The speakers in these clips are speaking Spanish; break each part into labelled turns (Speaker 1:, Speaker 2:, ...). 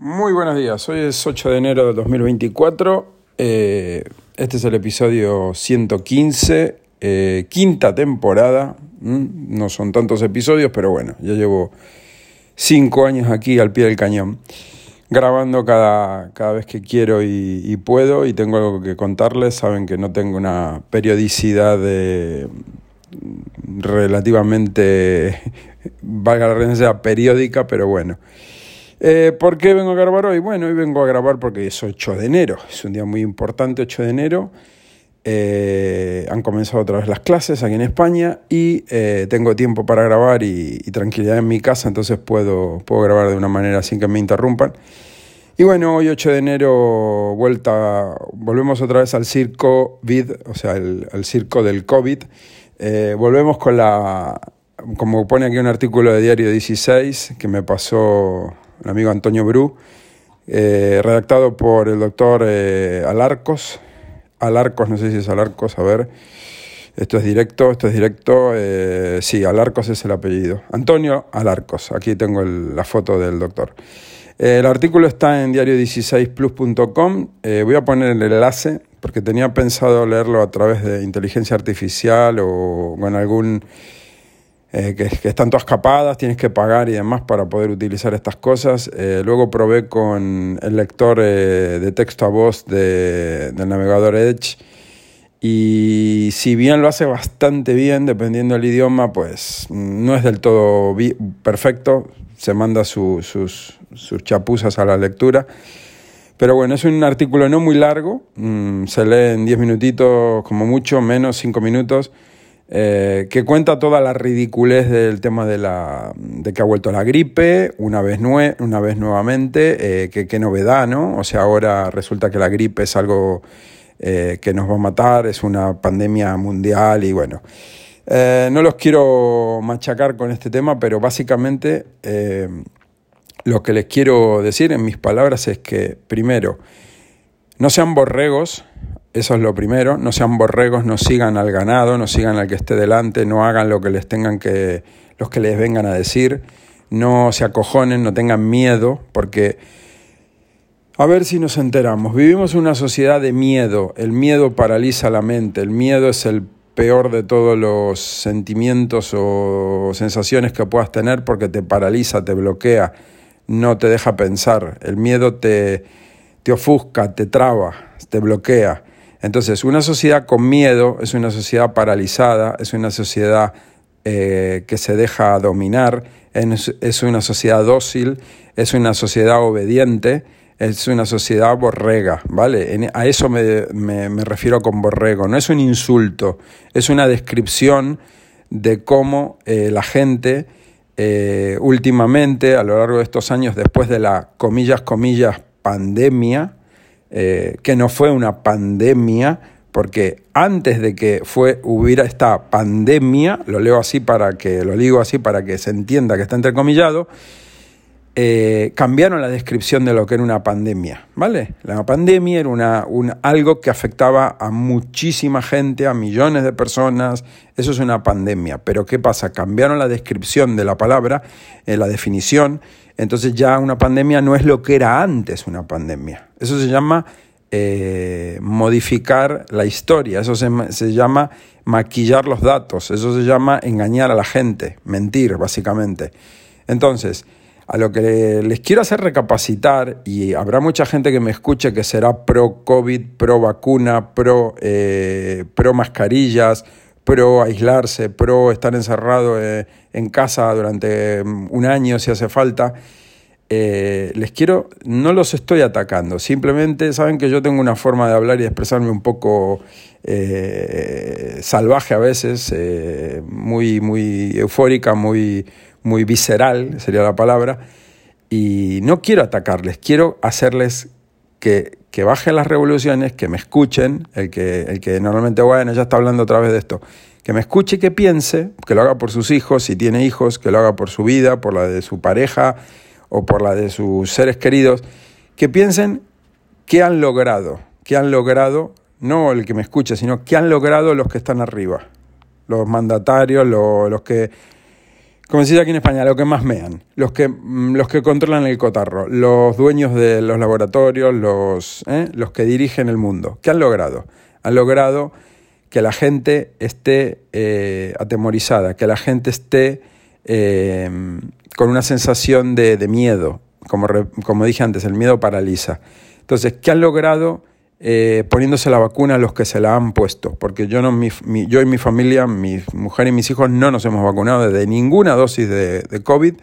Speaker 1: Muy buenos días, hoy es 8 de enero de 2024, eh, este es el episodio 115, eh, quinta temporada, no son tantos episodios, pero bueno, ya llevo cinco años aquí al pie del cañón, grabando cada, cada vez que quiero y, puedo y tengo algo que contarles, saben que no tengo una periodicidad de, relativamente, valga la redundancia, periódica, pero bueno. Eh, ¿Por qué vengo a grabar hoy? Bueno, hoy vengo a grabar porque es 8 de enero, es un día muy importante, 8 de enero. Eh, han comenzado otra vez las clases aquí en España y eh, tengo tiempo para grabar y, tranquilidad en mi casa, entonces puedo, puedo grabar de una manera sin que me interrumpan. Y bueno, hoy 8 de enero vuelta, volvemos otra vez al circo VID, o sea, el, el circo del COVID. volvemos con la, como pone aquí un artículo de Diario 16 que me pasó el amigo Antonio Bru, eh, redactado por el doctor eh, Alarcos. Alarcos, no sé si es Alarcos, a ver. Esto es directo, esto es directo. Eh, sí, Alarcos es el apellido. Antonio Alarcos, aquí tengo la foto del doctor. el artículo está en diario16plus.com. voy a poner el enlace porque tenía pensado leerlo a través de inteligencia artificial o con algún eh, que, están todas capadas, tienes que pagar y demás para poder utilizar estas cosas. Eh, luego probé con el lector eh, de texto a voz de, del navegador Edge y si bien lo hace bastante bien, dependiendo del idioma, pues no es del todo perfecto, se manda sus, sus chapuzas a la lectura. Pero bueno, es un artículo no muy largo, mm, se lee en 10 minutitos, como mucho, menos 5 minutos. Eh, que cuenta toda la ridiculez del tema de, la, de que ha vuelto la gripe, una vez, una vez nuevamente, eh, que qué novedad, ¿no? O sea, ahora resulta que la gripe es algo eh, que nos va a matar, es una pandemia mundial y bueno. no los quiero machacar con este tema, pero básicamente lo que les quiero decir en mis palabras es que, primero, no sean borregos eso es lo primero, no sean borregos, no sigan al ganado, no sigan al que esté delante, no hagan lo que les tengan que, los que les vengan a decir, no se acojonen, no tengan miedo, porque a ver si nos enteramos. Vivimos una sociedad de miedo, el miedo paraliza la mente, el miedo es el peor de todos los sentimientos o sensaciones que puedas tener porque te paraliza, te bloquea, no te deja pensar, el miedo te, te ofusca, te traba, te bloquea. Entonces, una sociedad con miedo es una sociedad paralizada, es una sociedad eh, que se deja dominar, es, una sociedad dócil, es una sociedad obediente, es una sociedad borrega, ¿vale? a eso me, refiero con borrego, no es un insulto, es una descripción de cómo eh, la gente eh, últimamente, a lo largo de estos años, después de la comillas, comillas, pandemia, eh, que no fue una pandemia, porque antes de que fue, hubiera esta pandemia, lo leo así para que, lo digo así para que se entienda que está entrecomillado, eh, cambiaron la descripción de lo que era una pandemia, ¿vale? La pandemia era una, algo que afectaba a muchísima gente, a millones de personas, eso es una pandemia, pero ¿qué pasa? Cambiaron la descripción de la palabra, eh, la definición, entonces ya una pandemia no es lo que era antes una pandemia, eso se llama eh, modificar la historia, eso se, se llama maquillar los datos, eso se llama engañar a la gente, mentir básicamente. Entonces, a lo que les quiero hacer recapacitar, y habrá mucha gente que me escuche que será pro COVID, pro vacuna, pro, eh, pro mascarillas, pro aislarse, pro estar encerrado eh, en casa durante mm, un año si hace falta. Eh, les quiero, no los estoy atacando, simplemente saben que yo tengo una forma de hablar y de expresarme un poco salvaje a veces, muy, muy eufórica, muy, muy visceral, sería la palabra, y no quiero atacarles, quiero hacerles que, que bajen las revoluciones, que me escuchen, el que, el que normalmente, bueno, ya está hablando otra vez de esto, que me escuche y que piense, que lo haga por sus hijos, si tiene hijos, que lo haga por su vida, por la de su pareja o por la de sus seres queridos, que piensen qué han logrado, qué han logrado, no el que me escuche, sino qué han logrado los que están arriba, los mandatarios, los, los que como decía aquí en España, lo que más mean, los que, mm, los que controlan el cotarro, los dueños de los laboratorios, los, ¿eh? los que dirigen el mundo. ¿Qué han logrado? Han logrado que la gente esté eh, atemorizada, que la gente esté eh, con una sensación de, miedo. Como, como dije antes, el miedo paraliza. Entonces, ¿qué han logrado? Eh, poniéndose la vacuna a los que se la han puesto, porque yo, no, yo y mi familia, mi mujer y mis hijos no nos hemos vacunado de ninguna dosis de, COVID,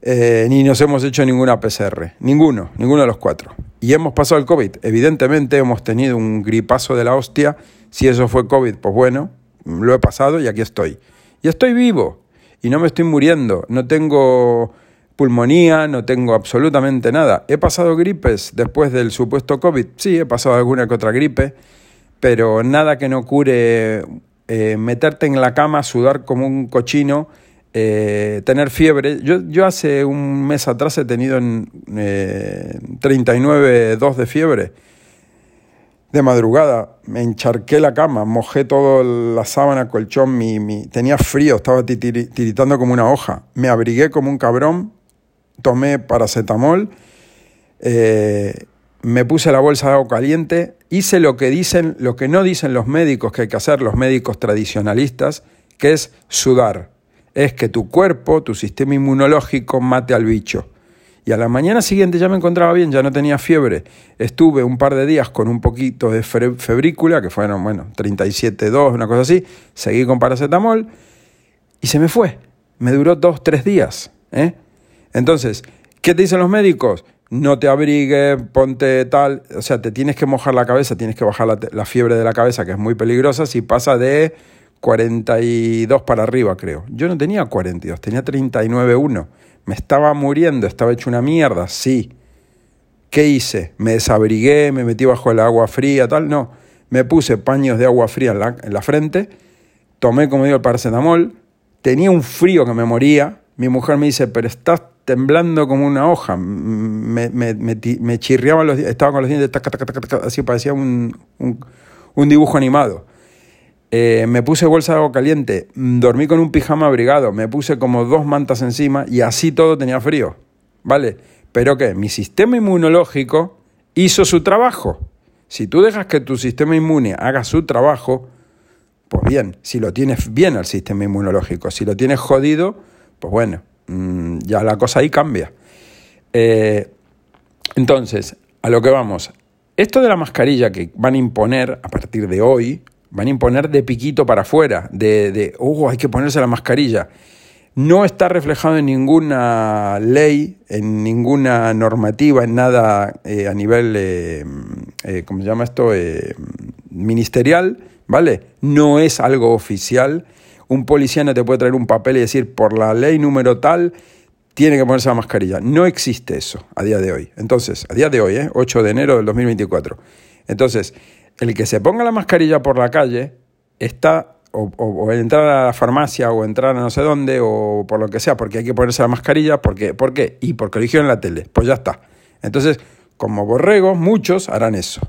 Speaker 1: eh, ni nos hemos hecho ninguna PCR, ninguno, ninguno de los cuatro. Y hemos pasado el COVID, evidentemente hemos tenido un gripazo de la hostia, si eso fue COVID, pues bueno, lo he pasado y aquí estoy. Y estoy vivo, y no me estoy muriendo, no tengo pulmonía, no tengo absolutamente nada. ¿He pasado gripes después del supuesto COVID? Sí, he pasado alguna que otra gripe, pero nada que no cure eh, meterte en la cama, sudar como un cochino, eh, tener fiebre. Yo, yo hace un mes atrás he tenido en, eh, 39,2 de fiebre. De madrugada me encharqué la cama, mojé toda la sábana, colchón, mi, tenía frío, estaba tiritando como una hoja. Me abrigué como un cabrón, tomé paracetamol, eh, me puse la bolsa de agua caliente, hice lo que dicen, lo que no dicen los médicos que hay que hacer, los médicos tradicionalistas, que es sudar. Es que tu cuerpo, tu sistema inmunológico mate al bicho. Y a la mañana siguiente ya me encontraba bien, ya no tenía fiebre. Estuve un par de días con un poquito de febrícula, que fueron, bueno, 37,2, una cosa así. Seguí con paracetamol y se me fue. Me duró dos, tres días. ¿eh? Entonces, ¿qué te dicen los médicos? No te abrigues, ponte tal, o sea, te tienes que mojar la cabeza, tienes que bajar la, fiebre de la cabeza, que es muy peligrosa, si pasa de 42 para arriba, creo. Yo no tenía 42, tenía 39,1. Me estaba muriendo, estaba hecho una mierda, sí. ¿Qué hice? ¿Me desabrigué, me metí bajo el agua fría, tal? No. Me puse paños de agua fría en la, en la frente, tomé, como digo, el paracetamol, tenía un frío que me moría. Mi mujer me dice, pero estás temblando como una hoja. Me, me, me, chirriaban los estaba con los dientes, así parecía un, un, dibujo animado. Eh, me puse bolsa de agua caliente, dormí con un pijama abrigado, me puse como dos mantas encima y así todo tenía frío. ¿Vale? Pero que mi sistema inmunológico hizo su trabajo. Si tú dejas que tu sistema inmune haga su trabajo, pues bien, si lo tienes bien al sistema inmunológico, si lo tienes jodido, pues bueno, Mm, ya la cosa ahí cambia. Eh, entonces, a lo que vamos. Esto de la mascarilla que van a imponer a partir de hoy, van a imponer de piquito para afuera, de, de uh, hay que ponerse la mascarilla. No está reflejado en ninguna ley, en ninguna normativa, en nada eh, a nivel, eh, ¿cómo se llama esto? ministerial, ¿vale? No es algo oficial un policía no te puede traer un papel y decir, por la ley número tal, tiene que ponerse la mascarilla. No existe eso a día de hoy. Entonces, a día de hoy, ¿eh? 8 de enero del 2024. Entonces, el que se ponga la mascarilla por la calle está o, entrar a la farmacia o entrar a no sé dónde o por lo que sea, porque hay que ponerse la mascarilla, porque, ¿por qué? Y porque dijeron en la tele, pues ya está. Entonces, como borregos, muchos harán eso.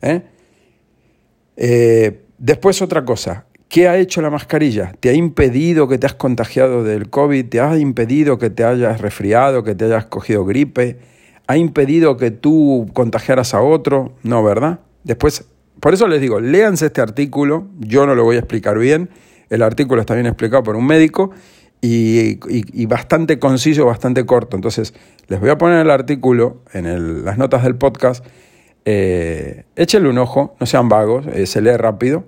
Speaker 1: ¿eh? Eh, después otra cosa, ¿Qué ha hecho la mascarilla? ¿Te ha impedido que te has contagiado del COVID? ¿Te ha impedido que te hayas resfriado, que te hayas cogido gripe? ¿Ha impedido que tú contagiaras a otro? No, ¿verdad? Después, por eso les digo, léanse este artículo, yo no lo voy a explicar bien, el artículo está bien explicado por un médico y, bastante conciso, bastante corto. Entonces, les voy a poner el artículo en las notas del podcast. Eh, échenle un ojo, no sean vagos, eh, se lee rápido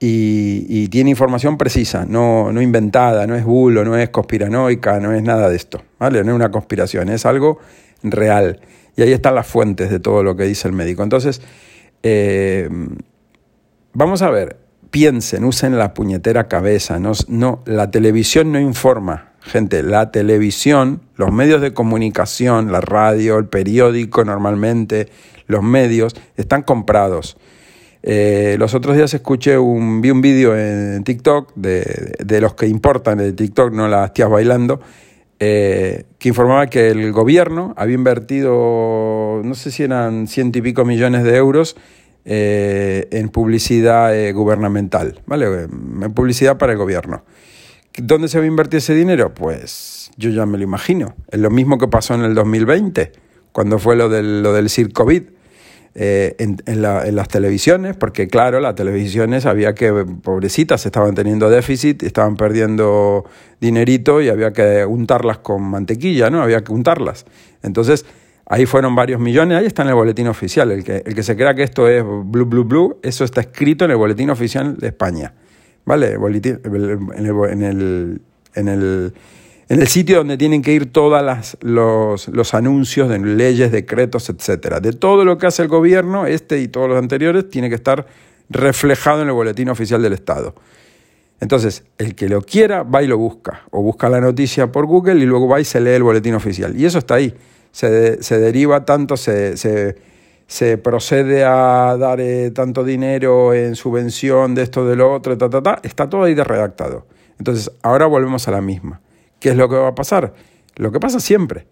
Speaker 1: y, tiene información precisa, no, no inventada, no es bulo, no es conspiranoica, no es nada de esto, ¿vale? No es una conspiración, es algo real. Y ahí están las fuentes de todo lo que dice el médico. Entonces, eh, vamos a ver, piensen, usen la puñetera cabeza. No, no, la televisión no informa, gente. La televisión, los medios de comunicación, la radio, el periódico normalmente, los medios, están comprados. Eh, los otros días escuché un, vi un vídeo en TikTok de, los que importan de TikTok, no las tías bailando, eh, que informaba que el gobierno había invertido, no sé si eran ciento y pico millones de euros eh, en publicidad gubernamental, ¿vale? En publicidad para el gobierno. ¿Dónde se va a invertir ese dinero? Pues yo ya me lo imagino. Es lo mismo que pasó en el 2020, cuando fue lo del, lo del COVID. Eh, en, las televisiones, porque claro, las televisiones había que, pobrecitas, estaban teniendo déficit, estaban perdiendo dinerito y había que untarlas con mantequilla, ¿no? Había que untarlas. Entonces, ahí fueron varios millones, ahí está en el boletín oficial. El que, el que se crea que esto es blue, blue, blue, eso está escrito en el boletín oficial de España. ¿Vale? en el, en el en el sitio donde tienen que ir todos los, los, anuncios de leyes, decretos, etcétera. De todo lo que hace el gobierno, este y todos los anteriores, tiene que estar reflejado en el boletín oficial del Estado. Entonces, el que lo quiera va y lo busca, o busca la noticia por Google y luego va y se lee el boletín oficial. Y eso está ahí. Se, se deriva tanto, se, se, se, procede a dar eh, tanto dinero en subvención de esto, de lo otro, ta, ta, ta. Está todo ahí de redactado. Entonces, ahora volvemos a la misma. ¿Qué es lo que va a pasar? Lo que pasa siempre,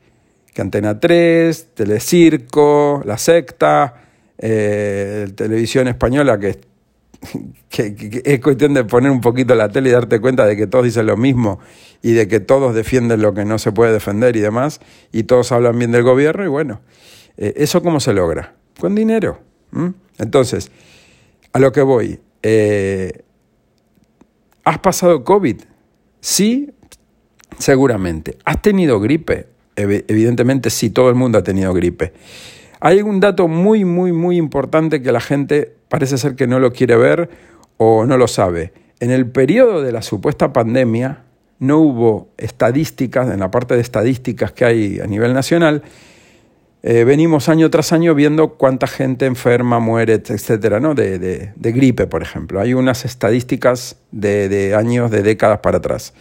Speaker 1: que Antena 3, Telecirco, La Secta, eh, Televisión Española, que, que, es cuestión de poner un poquito la tele y darte cuenta de que todos dicen lo mismo y de que todos defienden lo que no se puede defender y demás, y todos hablan bien del gobierno, y bueno, eh, ¿eso cómo se logra? Con dinero. Entonces, a lo que voy, eh, ¿has pasado COVID? Sí, Seguramente. ¿Has tenido gripe? Evidentemente sí, todo el mundo ha tenido gripe. Hay un dato muy, muy, muy importante que la gente parece ser que no lo quiere ver o no lo sabe. En el periodo de la supuesta pandemia no hubo estadísticas, en la parte de estadísticas que hay a nivel nacional, eh, venimos año tras año viendo cuánta gente enferma, muere, etcétera, ¿no? De, de, gripe, por ejemplo. Hay unas estadísticas de, de años, de décadas para atrás.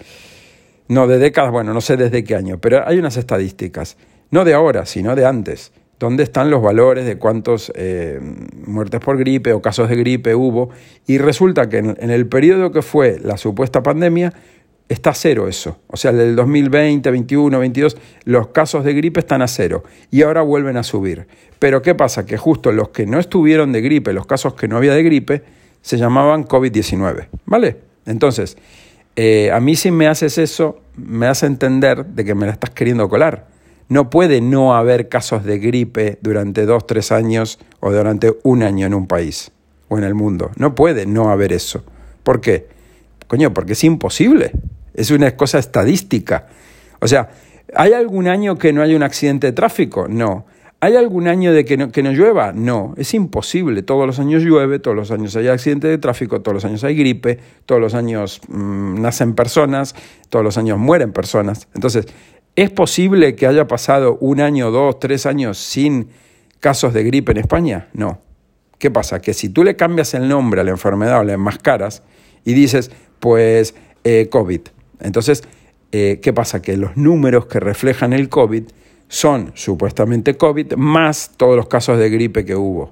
Speaker 1: No, de décadas, bueno, no sé desde qué año, pero hay unas estadísticas, no de ahora, sino de antes. ¿Dónde están los valores de cuántos eh, muertes por gripe o casos de gripe hubo? Y resulta que en, el periodo que fue la supuesta pandemia, está cero eso. O sea, del 2020, 21, 22, los casos de gripe están a cero y ahora vuelven a subir. Pero ¿qué pasa? Que justo los que no estuvieron de gripe, los casos que no había de gripe, se llamaban COVID-19. ¿Vale? Entonces, eh, a mí si me haces eso, me hace entender de que me la estás queriendo colar. No puede no haber casos de gripe durante dos, tres años o durante un año en un país o en el mundo. No puede no haber eso. ¿Por qué? Coño, porque es imposible. Es una cosa estadística. O sea, ¿hay algún año que no haya un accidente de tráfico? No. ¿Hay algún año de que no, que no llueva? No, es imposible. Todos los años llueve, todos los años hay accidente de tráfico, todos los años hay gripe, todos los años mm, nacen personas, todos los años mueren personas. Entonces, ¿es posible que haya pasado un año, dos, tres años sin casos de gripe en España? No. ¿Qué pasa? Que si tú le cambias el nombre a la enfermedad o la enmascaras y dices, pues, eh, COVID, entonces, eh, ¿qué pasa? Que los números que reflejan el COVID son supuestamente COVID más todos los casos de gripe que hubo.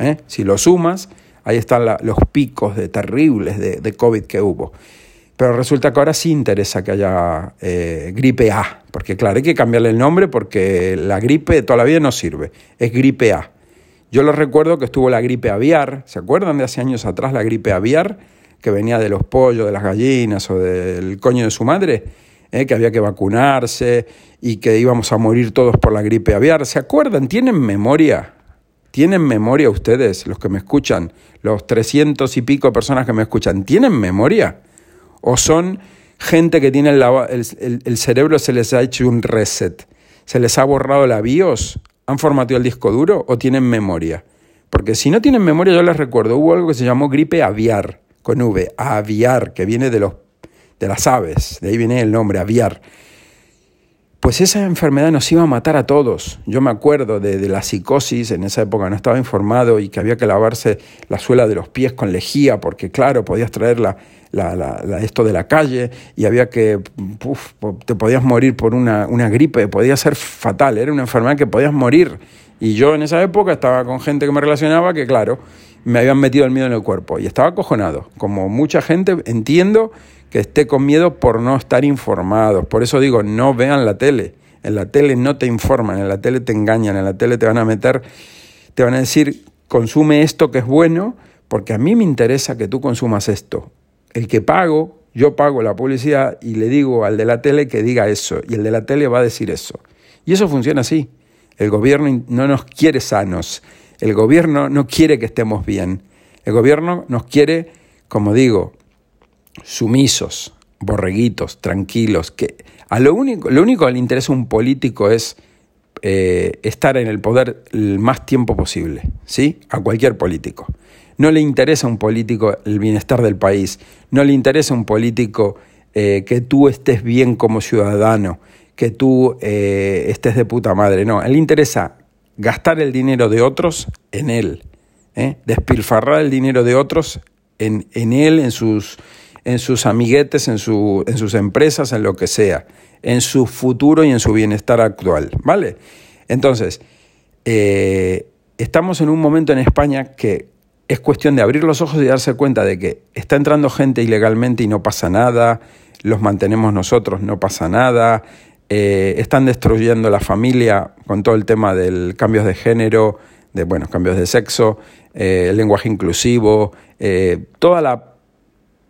Speaker 1: ¿eh? Si lo sumas, ahí están los picos de terribles de, COVID que hubo. Pero resulta que ahora sí interesa que haya eh, gripe A, porque claro, hay que cambiarle el nombre porque la gripe de toda la vida no sirve, es gripe A. Yo lo recuerdo que estuvo la gripe aviar, ¿se acuerdan de hace años atrás la gripe aviar? Que venía de los pollos, de las gallinas o del coño de su madre ¿eh? que había que vacunarse y que íbamos a morir todos por la gripe aviar. ¿Se acuerdan? ¿Tienen memoria? ¿Tienen memoria ustedes, los que me escuchan? Los trescientos y pico personas que me escuchan, ¿tienen memoria? ¿O son gente que tiene el, el, el, cerebro, se les ha hecho un reset? ¿Se les ha borrado la BIOS? ¿Han formateado el disco duro o tienen memoria? Porque si no tienen memoria, yo les recuerdo, hubo algo que se llamó gripe aviar, con V, aviar, que viene de los de las aves, de ahí viene el nombre, aviar. Pues esa enfermedad nos iba a matar a todos. Yo me acuerdo de, la psicosis, en esa época no estaba informado y que había que lavarse la suela de los pies con lejía, porque claro, podías traer la, esto de la calle y había que, te podías morir por una, una gripe, podía ser fatal, era una enfermedad que podías morir. Y yo en esa época estaba con gente que me relacionaba que, claro, me habían metido el miedo en el cuerpo y estaba acojonado. Como mucha gente, entiendo que esté con miedo por no estar informados. Por eso digo, no vean la tele. En la tele no te informan, en la tele te engañan, en la tele te van a meter, te van a decir, consume esto que es bueno, porque a mí me interesa que tú consumas esto. El que pago yo pago la publicidad y le digo al de la tele que diga eso, y el de la tele va a decir eso. Y eso funciona así. El gobierno no nos quiere sanos, el gobierno no quiere que estemos bien, el gobierno nos quiere, como digo, sumisos, borreguitos, tranquilos, que a lo único, lo único que le interesa a un político es eh, estar en el poder el más tiempo posible, ¿sí? A cualquier político. No le interesa a un político el bienestar del país, no le interesa a un político eh, que tú estés bien como ciudadano, que tú eh, estés de puta madre, no, le interesa gastar el dinero de otros en él, despilfarrar el dinero de otros en, en él, en sus, en sus amiguetes, en, su, en sus empresas, en lo que sea, en su futuro y en su bienestar actual, ¿vale? Entonces, eh, estamos en un momento en España que es cuestión de abrir los ojos y darse cuenta de que está entrando gente ilegalmente y no pasa nada, los mantenemos nosotros, no pasa nada, eh, están destruyendo la familia con todo el tema del cambios de género, de bueno, cambios de sexo, eh, lenguaje inclusivo, toda la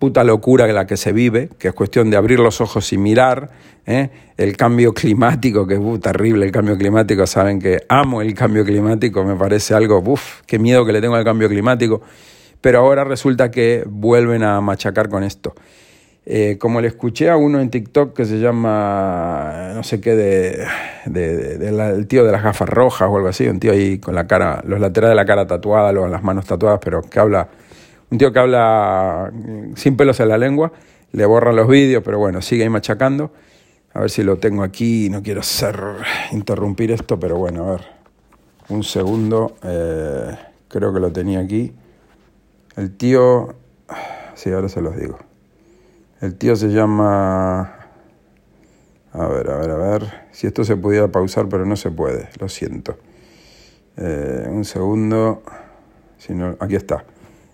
Speaker 1: puta locura en la que se vive, que es cuestión de abrir los ojos y mirar, ¿eh? el cambio climático, que es uh, terrible el cambio climático, saben que amo el cambio climático, me parece algo, uff, qué miedo que le tengo al cambio climático, pero ahora resulta que vuelven a machacar con esto. Eh, como le escuché a uno en TikTok que se llama, no sé qué, de, el tío de las gafas rojas o algo así, un tío ahí con la cara, los laterales de la cara tatuada, luego las manos tatuadas, pero que habla un tío que habla sin pelos en la lengua, le borran los vídeos, pero bueno, sigue ahí machacando. A ver si lo tengo aquí, no quiero hacer, interrumpir esto, pero bueno, a ver, un segundo, eh, creo que lo tenía aquí. El tío, sí, ahora se los digo. El tío se llama, a ver, a ver, a ver, si esto se pudiera pausar, pero no se puede, lo siento. Eh, un segundo, si no, aquí está.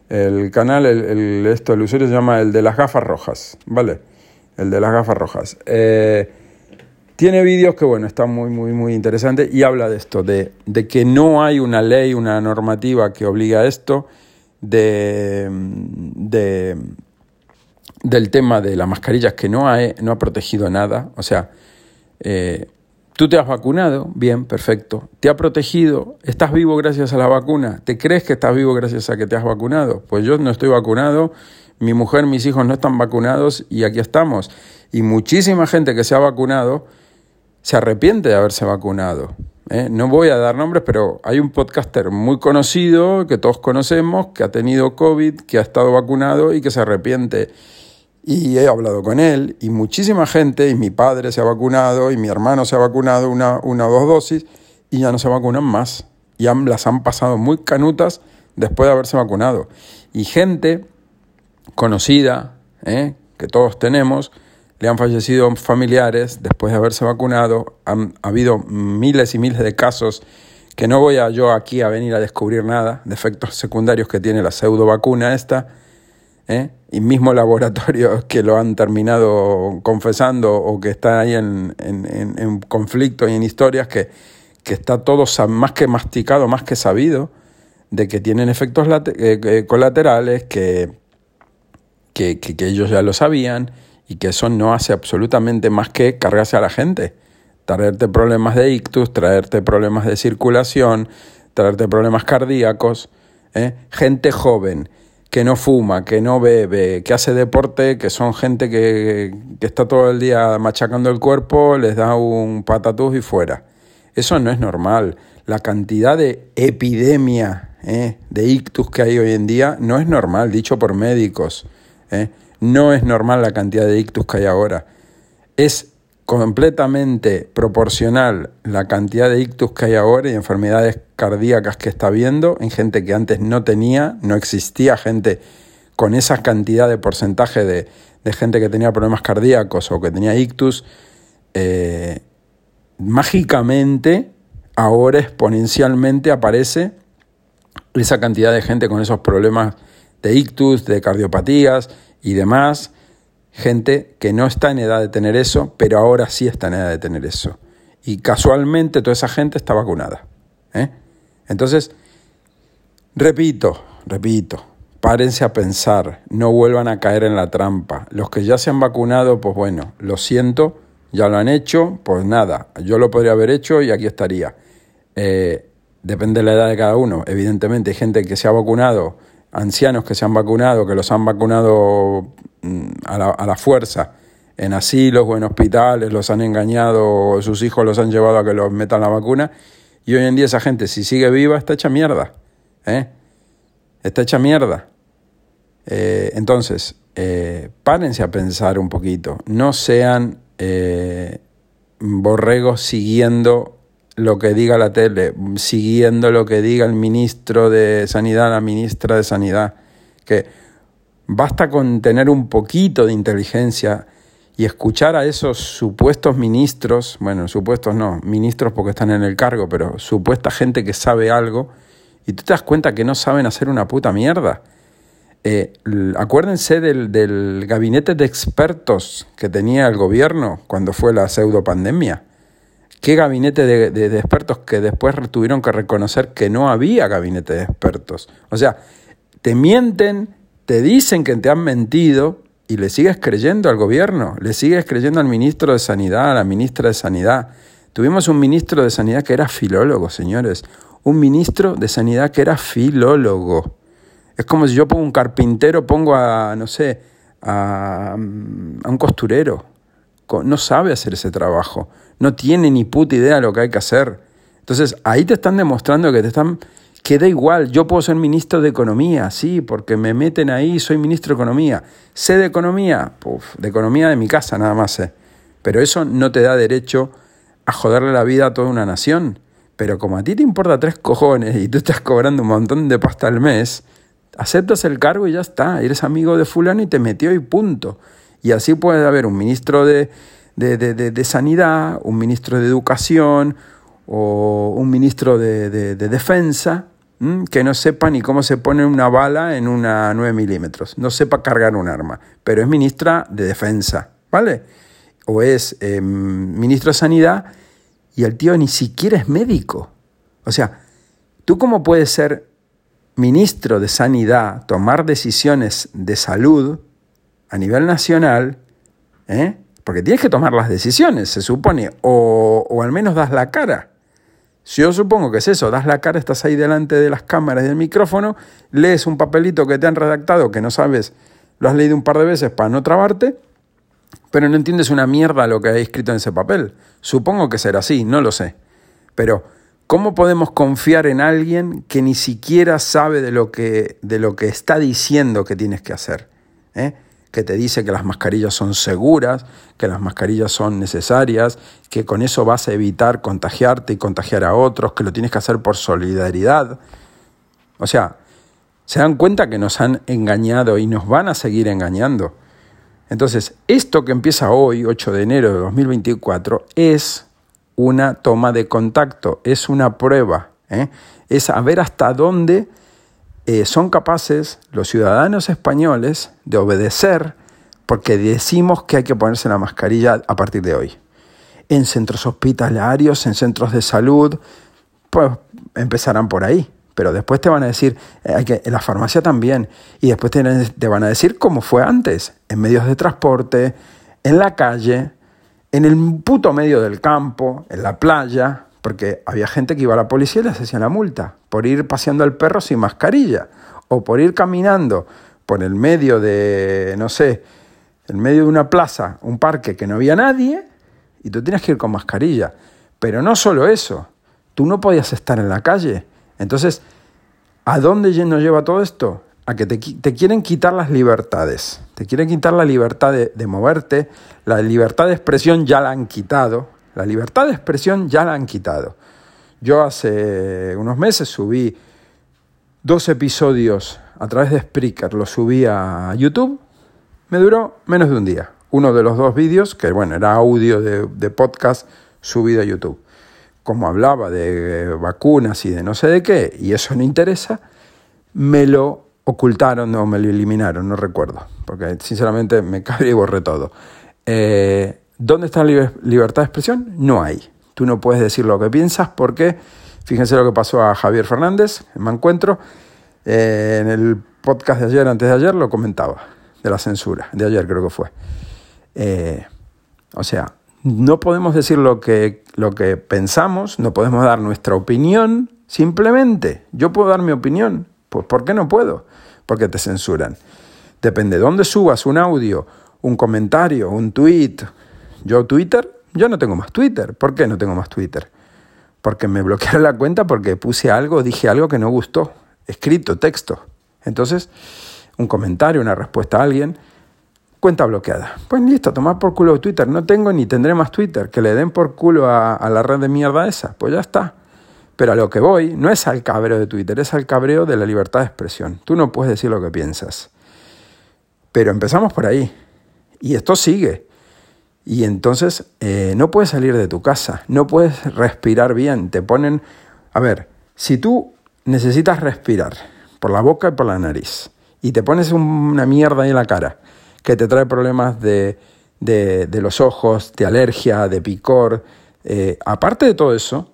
Speaker 1: El canal, el, esto, el usuario se llama el de las gafas rojas, ¿vale? El de las gafas rojas. Eh, tiene vídeos que, bueno, están muy, muy, muy interesantes y habla de esto, de, de, que no hay una ley, una normativa que obliga a esto, de, de, del tema de las mascarillas que no ha, no ha protegido nada. O sea, eh, Tú te has vacunado, bien, perfecto. ¿Te ha protegido? ¿Estás vivo gracias a la vacuna? ¿Te crees que estás vivo gracias a que te has vacunado? Pues yo no estoy vacunado, mi mujer, mis hijos no están vacunados y aquí estamos. Y muchísima gente que se ha vacunado se arrepiente de haberse vacunado. ¿eh? No voy a dar nombres, pero hay un podcaster muy conocido que todos conocemos, que ha tenido COVID, que ha estado vacunado y que se arrepiente. Y he hablado con él y muchísima gente, y mi padre se ha vacunado, y mi hermano se ha vacunado una, una o dos dosis, y ya no se vacunan más. Ya las han pasado muy canutas después de haberse vacunado. Y gente conocida, ¿eh? que todos tenemos, le han fallecido familiares después de haberse vacunado. Han ha habido miles y miles de casos que no voy yo aquí a venir a descubrir nada de efectos secundarios que tiene la pseudo vacuna esta ¿eh? y mismo laboratorios que lo han terminado confesando o que están ahí en, en, en conflicto y en historias que, que está todo más que masticado, más que sabido, de que tienen efectos eh, eh, colaterales, que, que, que, ellos ya lo sabían y que eso no hace absolutamente más que cargarse a la gente, traerte problemas de ictus, traerte problemas de circulación, traerte problemas cardíacos, gente joven que no fuma, que no bebe, que hace deporte, que son gente que, está todo el día machacando el cuerpo, les da un patatús y fuera. Eso no es normal. La cantidad de epidemia ¿eh? de ictus que hay hoy en día no es normal, dicho por médicos. ¿eh? No es normal la cantidad de ictus que hay ahora. Es completamente proporcional la cantidad de ictus que hay ahora y enfermedades cardíacas que está habiendo en gente que antes no tenía, no existía gente con esa cantidad de porcentaje de, gente que tenía problemas cardíacos o que tenía ictus, eh, mágicamente ahora exponencialmente aparece esa cantidad de gente con esos problemas de ictus, de cardiopatías y demás, gente que no está en edad de tener eso, pero ahora sí está en edad de tener eso. Y casualmente toda esa gente está vacunada. ¿eh? Entonces, repito, repito, párense a pensar, no vuelvan a caer en la trampa. Los que ya se han vacunado, pues bueno, lo siento, ya lo han hecho, pues nada, yo lo podría haber hecho y aquí estaría. Eh, depende de la edad de cada uno. Evidentemente hay gente que se ha vacunado, ancianos que se han vacunado, que los han vacunado a la, a la fuerza en asilos o en hospitales, los han engañado sus hijos los han llevado a que los metan la vacuna. Y hoy en día esa gente, si sigue viva, está hecha mierda. ¿eh? Está hecha mierda. Eh, entonces, eh, párense a pensar un poquito. No sean eh, borregos siguiendo lo que diga la tele, siguiendo lo que diga el ministro de Sanidad, la ministra de Sanidad. Que basta con tener un poquito de inteligencia y escuchar a esos supuestos ministros, bueno, supuestos no, ministros porque están en el cargo, pero supuesta gente que sabe algo, y tú te das cuenta que no saben hacer una puta mierda. Eh, acuérdense del, del, gabinete de expertos que tenía el gobierno cuando fue la pseudopandemia. ¿Qué gabinete de, de, de expertos que después tuvieron que reconocer que no había gabinete de expertos? O sea, te mienten, te dicen que te han mentido, y le sigues creyendo al gobierno, le sigues creyendo al ministro de Sanidad, a la ministra de Sanidad. Tuvimos un ministro de Sanidad que era filólogo, señores. Un ministro de Sanidad que era filólogo. Es como si yo pongo un carpintero, pongo a, no sé, a, a un costurero. No sabe hacer ese trabajo. No tiene ni puta idea de lo que hay que hacer. Entonces ahí te están demostrando que te están que da igual, yo puedo ser ministro de Economía, sí, porque me meten ahí, soy ministro de Economía. ¿Sé de Economía? Puf, de Economía de mi casa nada más sé. Pero eso no te da derecho a joderle la vida a toda una nación. Pero como a ti te importa tres cojones y tú estás cobrando un montón de pasta al mes, aceptas el cargo y ya está. Eres amigo de fulano y te metió y punto. Y así puede haber un ministro de, de, de, de Sanidad, un ministro de Educación o un ministro de, Defensa que no sepa ni cómo se pone una bala en una 9 milímetros, no sepa cargar un arma, pero es ministra de Defensa, ¿vale? O es eh, ministro de Sanidad y el tío ni siquiera es médico. O sea, ¿tú cómo puedes ser ministro de Sanidad, tomar decisiones de salud a nivel nacional, ¿eh? porque tienes que tomar las decisiones, se supone, o, o al menos das la cara. Si yo supongo que es eso, das la cara, estás ahí delante de las cámaras y del micrófono, lees un papelito que te han redactado que no sabes, lo has leído un par de veces para no trabarte, pero no entiendes una mierda lo que hay escrito en ese papel. Supongo que será así, no lo sé. Pero, ¿cómo podemos confiar en alguien que ni siquiera sabe de lo que, de lo que está diciendo que tienes que hacer? ¿Eh? Que te dice que las mascarillas son seguras, que las mascarillas son necesarias, que con eso vas a evitar contagiarte y contagiar a otros, que lo tienes que hacer por solidaridad. O sea, se dan cuenta que nos han engañado y nos van a seguir engañando. Entonces, esto que empieza hoy, 8 de enero de 2024, es una toma de contacto, es una prueba, ¿eh? es a ver hasta dónde eh, son capaces los ciudadanos españoles de obedecer porque decimos que hay que ponerse la mascarilla a partir de hoy. En centros hospitalarios, en centros de salud, pues empezarán por ahí. Pero después te van a decir, eh, que, en la farmacia también, y después te, te van a decir cómo fue antes, en medios de transporte, en la calle, en el puto medio del campo, en la playa, porque había gente que iba a la policía y les hacía la multa por ir paseando al perro sin mascarilla o por ir caminando por el medio de, no sé, el medio de una plaza, un parque que no había nadie y tú tienes que ir con mascarilla. Pero no solo eso, tú no podías estar en la calle. Entonces, ¿a dónde nos lleva todo esto? A que te, quieren quitar las libertades. Te quieren quitar la libertad de moverte, la libertad de expresión ya la han quitado, la libertad de expresión ya la han quitado. Yo hace unos meses subí dos episodios a través de Spreaker, los subí a YouTube, me duró menos de un día. Uno de los dos vídeos, que bueno, era audio de, podcast subido a YouTube. Como hablaba de vacunas y de no sé de qué, y eso no interesa, me lo ocultaron o me lo eliminaron, no recuerdo, porque sinceramente me cabré y borré todo. Eh, ¿Dónde está la libertad de expresión? No hay. Tú no puedes decir lo que piensas porque, fíjense lo que pasó a Javier Fernández, me encuentro, Eh, en el podcast de ayer, antes de ayer, lo comentaba, de la censura, de ayer creo que fue. Eh, o sea, no podemos decir lo que, lo que pensamos, no podemos dar nuestra opinión, simplemente. Yo puedo dar mi opinión, pues ¿por qué no puedo? Porque te censuran. Depende de dónde subas un audio, un comentario, un tweet. Yo Twitter, yo no tengo más Twitter. ¿Por qué no tengo más Twitter? Porque me bloquearon la cuenta porque puse algo, dije algo que no gustó, escrito, texto. Entonces, un comentario, una respuesta a alguien, cuenta bloqueada. Pues listo, tomar por culo Twitter. No tengo ni tendré más Twitter. Que le den por culo a, a la red de mierda esa. Pues ya está. Pero a lo que voy no es al cabreo de Twitter, es al cabreo de la libertad de expresión. Tú no puedes decir lo que piensas. Pero empezamos por ahí. Y esto sigue. Y entonces eh, no puedes salir de tu casa, no puedes respirar bien. Te ponen... A ver, si tú necesitas respirar por la boca y por la nariz y te pones una mierda ahí en la cara que te trae problemas de, de, los ojos, de alergia, de picor, eh, aparte de todo eso,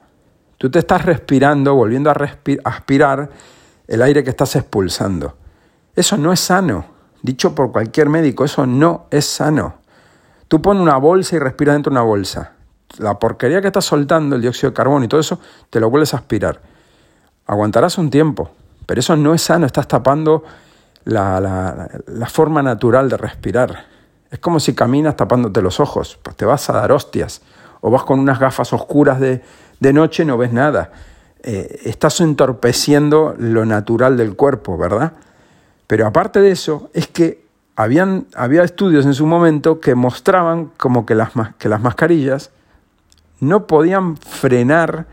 Speaker 1: tú te estás respirando, volviendo a aspirar el aire que estás expulsando. Eso no es sano dicho por cualquier médico, eso no es sano. Tú pones una bolsa y respiras dentro de una bolsa. La porquería que estás soltando, el dióxido de carbono y todo eso, te lo vuelves a aspirar. Aguantarás un tiempo, pero eso no es sano, estás tapando la, forma natural de respirar. Es como si caminas tapándote los ojos, pues te vas a dar hostias. O vas con unas gafas oscuras de, de noche y no ves nada. Eh, estás entorpeciendo lo natural del cuerpo, ¿verdad? Pero aparte de eso, es que habían, había estudios en su momento que mostraban como que las, que las mascarillas no podían frenar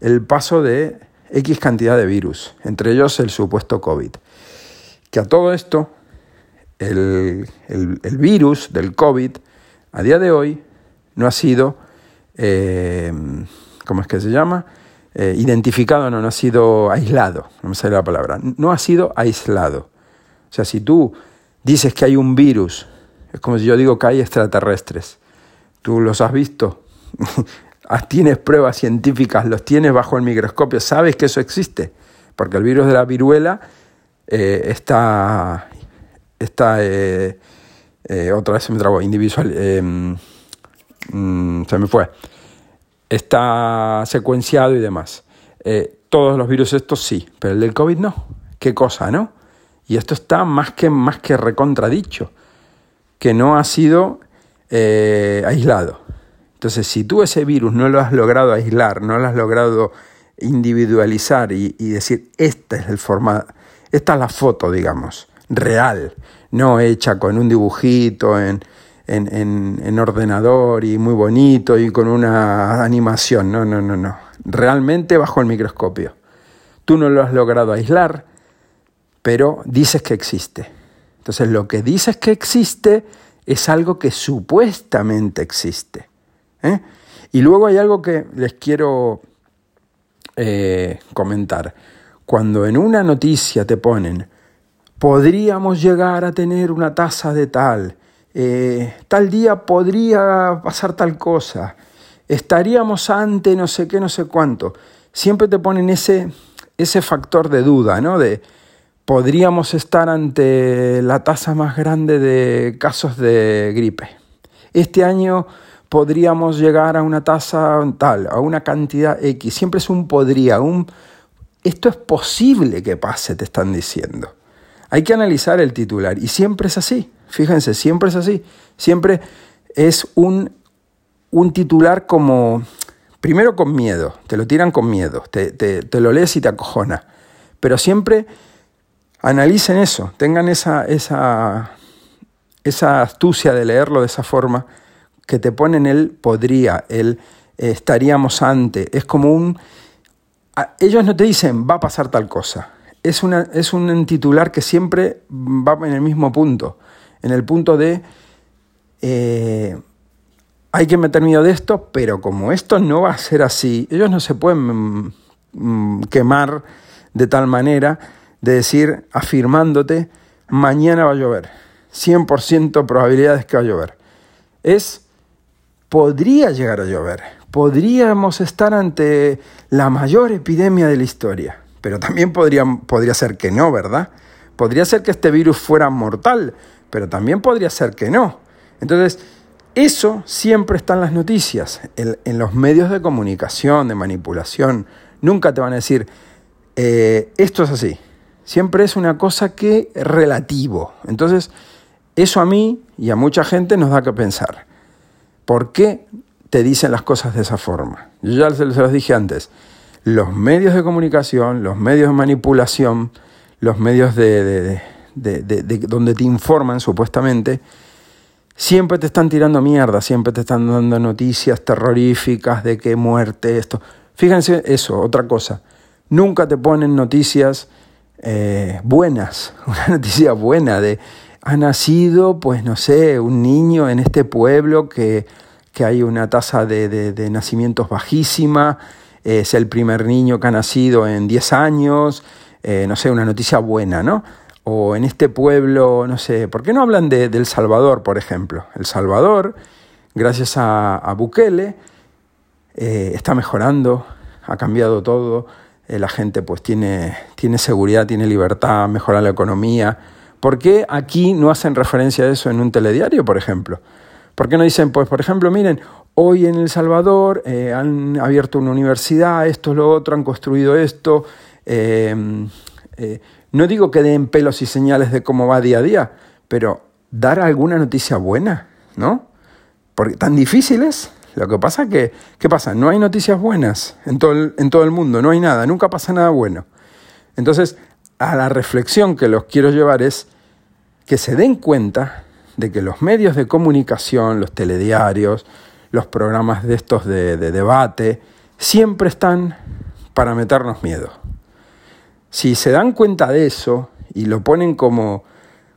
Speaker 1: el paso de X cantidad de virus, entre ellos el supuesto COVID. Que a todo esto, el, virus del COVID, a día de hoy, no ha sido, eh, ¿cómo es que se llama? Eh, identificado, no, no ha sido aislado, no me sale la palabra, no ha sido aislado. O sea, si tú dices que hay un virus, es como si yo digo que hay extraterrestres. ¿Tú los has visto? Ah, tienes pruebas científicas, los tienes bajo el microscopio, sabes que eso existe. Porque el virus de la viruela eh, está, está eh, eh, otra vez se me trabó, individual, mm, se me fue, está secuenciado y demás. todos los virus estos sí, pero el del COVID no. ¿Qué cosa, no? Y esto está más que, más que recontradicho, que no ha sido eh, aislado. Entonces, si tú ese virus no lo has logrado aislar, no lo has logrado individualizar y, decir, este es el formato, esta es la foto, digamos, real, no hecha con un dibujito en, en, en, ordenador y muy bonito y con una animación, no, no, no, no, realmente bajo el microscopio. Tú no lo has logrado aislar, pero dices que existe. Entonces lo que dices que existe es algo que supuestamente existe. ¿eh? Y luego hay algo que les quiero eh, comentar. Cuando en una noticia te ponen, podríamos llegar a tener una tasa de tal, eh, tal día podría pasar tal cosa, estaríamos ante no sé qué, no sé cuánto, siempre te ponen ese, ese factor de duda, ¿no? De, podríamos estar ante la tasa más grande de casos de gripe. Este año podríamos llegar a una tasa tal, a una cantidad X. Siempre es un podría, un... Esto es posible que pase, te están diciendo. Hay que analizar el titular y siempre es así. Fíjense, siempre es así. Siempre es un, un titular como, primero con miedo, te lo tiran con miedo, te, te, lo lees y te acojona. Pero siempre analicen eso, tengan esa, esa, esa astucia de leerlo de esa forma, que te ponen el podría, el estaríamos ante, es como un... Ellos no te dicen va a pasar tal cosa, es, una, es un titular que siempre va en el mismo punto, en el punto de eh, hay que meter miedo de esto, pero como esto no va a ser así, ellos no se pueden mm, mm, quemar de tal manera de decir, afirmándote, mañana va a llover, 100% probabilidades que va a llover. Es, podría llegar a llover, podríamos estar ante la mayor epidemia de la historia, pero también podría, podría ser que no, ¿verdad? Podría ser que este virus fuera mortal, pero también podría ser que no. Entonces, eso siempre está en las noticias, en, los medios de comunicación, de manipulación. Nunca te van a decir, eh, esto es así. Siempre es una cosa que relativo. Entonces, eso a mí y a mucha gente nos da que pensar. ¿Por qué te dicen las cosas de esa forma? Yo ya se los dije antes. Los medios de comunicación, los medios de manipulación, los medios de, donde te informan supuestamente, siempre te están tirando mierda, siempre te están dando noticias terroríficas de que muerte, esto. Fíjense eso, otra cosa. Nunca te ponen noticias eh, buenas, una noticia buena de ha nacido, pues no sé, un niño en este pueblo que, que hay una tasa de, de, nacimientos bajísima, es el primer niño que ha nacido en 10 años, eh, no sé, una noticia buena, ¿no? O en este pueblo, no sé, ¿por qué no hablan de, El Salvador, por ejemplo? El Salvador, gracias a, Bukele, eh, está mejorando, ha cambiado todo, eh, la gente pues tiene, tiene seguridad, tiene libertad, mejora la economía. ¿Por qué aquí no hacen referencia a eso en un telediario, por ejemplo? ¿Por qué no dicen, pues, por ejemplo, miren, hoy en El Salvador han abierto una universidad, esto, lo otro, han construido esto, Em, eh, no digo que den pelos y señales de cómo va día a día, pero dar alguna noticia buena, ¿no? Porque tan difícil es. Lo que pasa es que, ¿qué pasa? No hay noticias buenas en todo, el, en todo el mundo, no hay nada, nunca pasa nada bueno. Entonces, a la reflexión que los quiero llevar es que se den cuenta de que los medios de comunicación, los telediarios, los programas de estos de debate, siempre están para meternos miedo. Si se dan cuenta de eso y lo ponen como,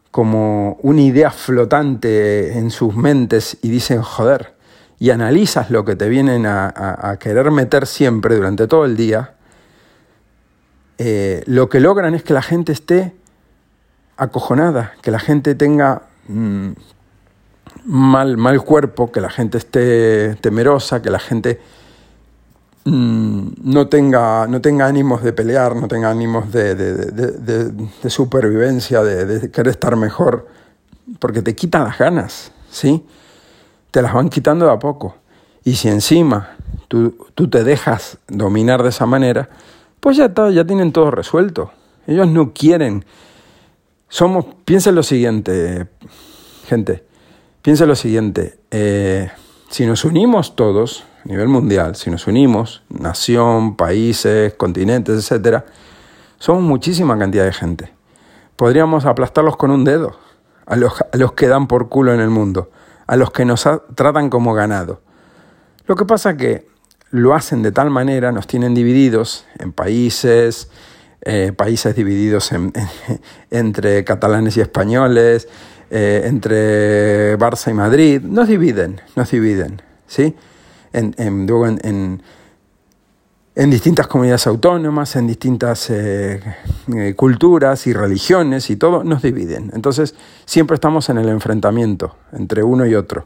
Speaker 1: como una idea flotante en sus mentes y dicen, joder, y analizas lo que te vienen a, querer meter siempre durante todo el día, eh, lo que logran es que la gente esté acojonada, que la gente tenga mm, mal, mal cuerpo, que la gente esté temerosa, que la gente Mm, no tenga, no tenga ánimos de pelear, no tenga ánimos de, de, supervivencia, de, querer estar mejor, porque te quitan las ganas, ¿sí? Te las van quitando de a poco. Y si encima tú, tú te dejas dominar de esa manera, pues ya, está, ya tienen todo resuelto. Ellos no quieren. Somos, piensen lo siguiente, gente, piensen lo siguiente. Eh, si nos unimos todos, a nivel mundial, si nos unimos, nación, países, continentes, etc., somos muchísima cantidad de gente. Podríamos aplastarlos con un dedo, a los, a los que dan por culo en el mundo, a los que nos tratan como ganado. Lo que pasa que lo hacen de tal manera, nos tienen divididos en países, eh, países divididos entre catalanes y españoles, eh, entre Barça y Madrid, nos dividen, nos dividen, ¿sí? En, en, en, distintas comunidades autónomas, en distintas eh, eh, culturas y religiones y todo, nos dividen. Entonces, siempre estamos en el enfrentamiento entre uno y otro.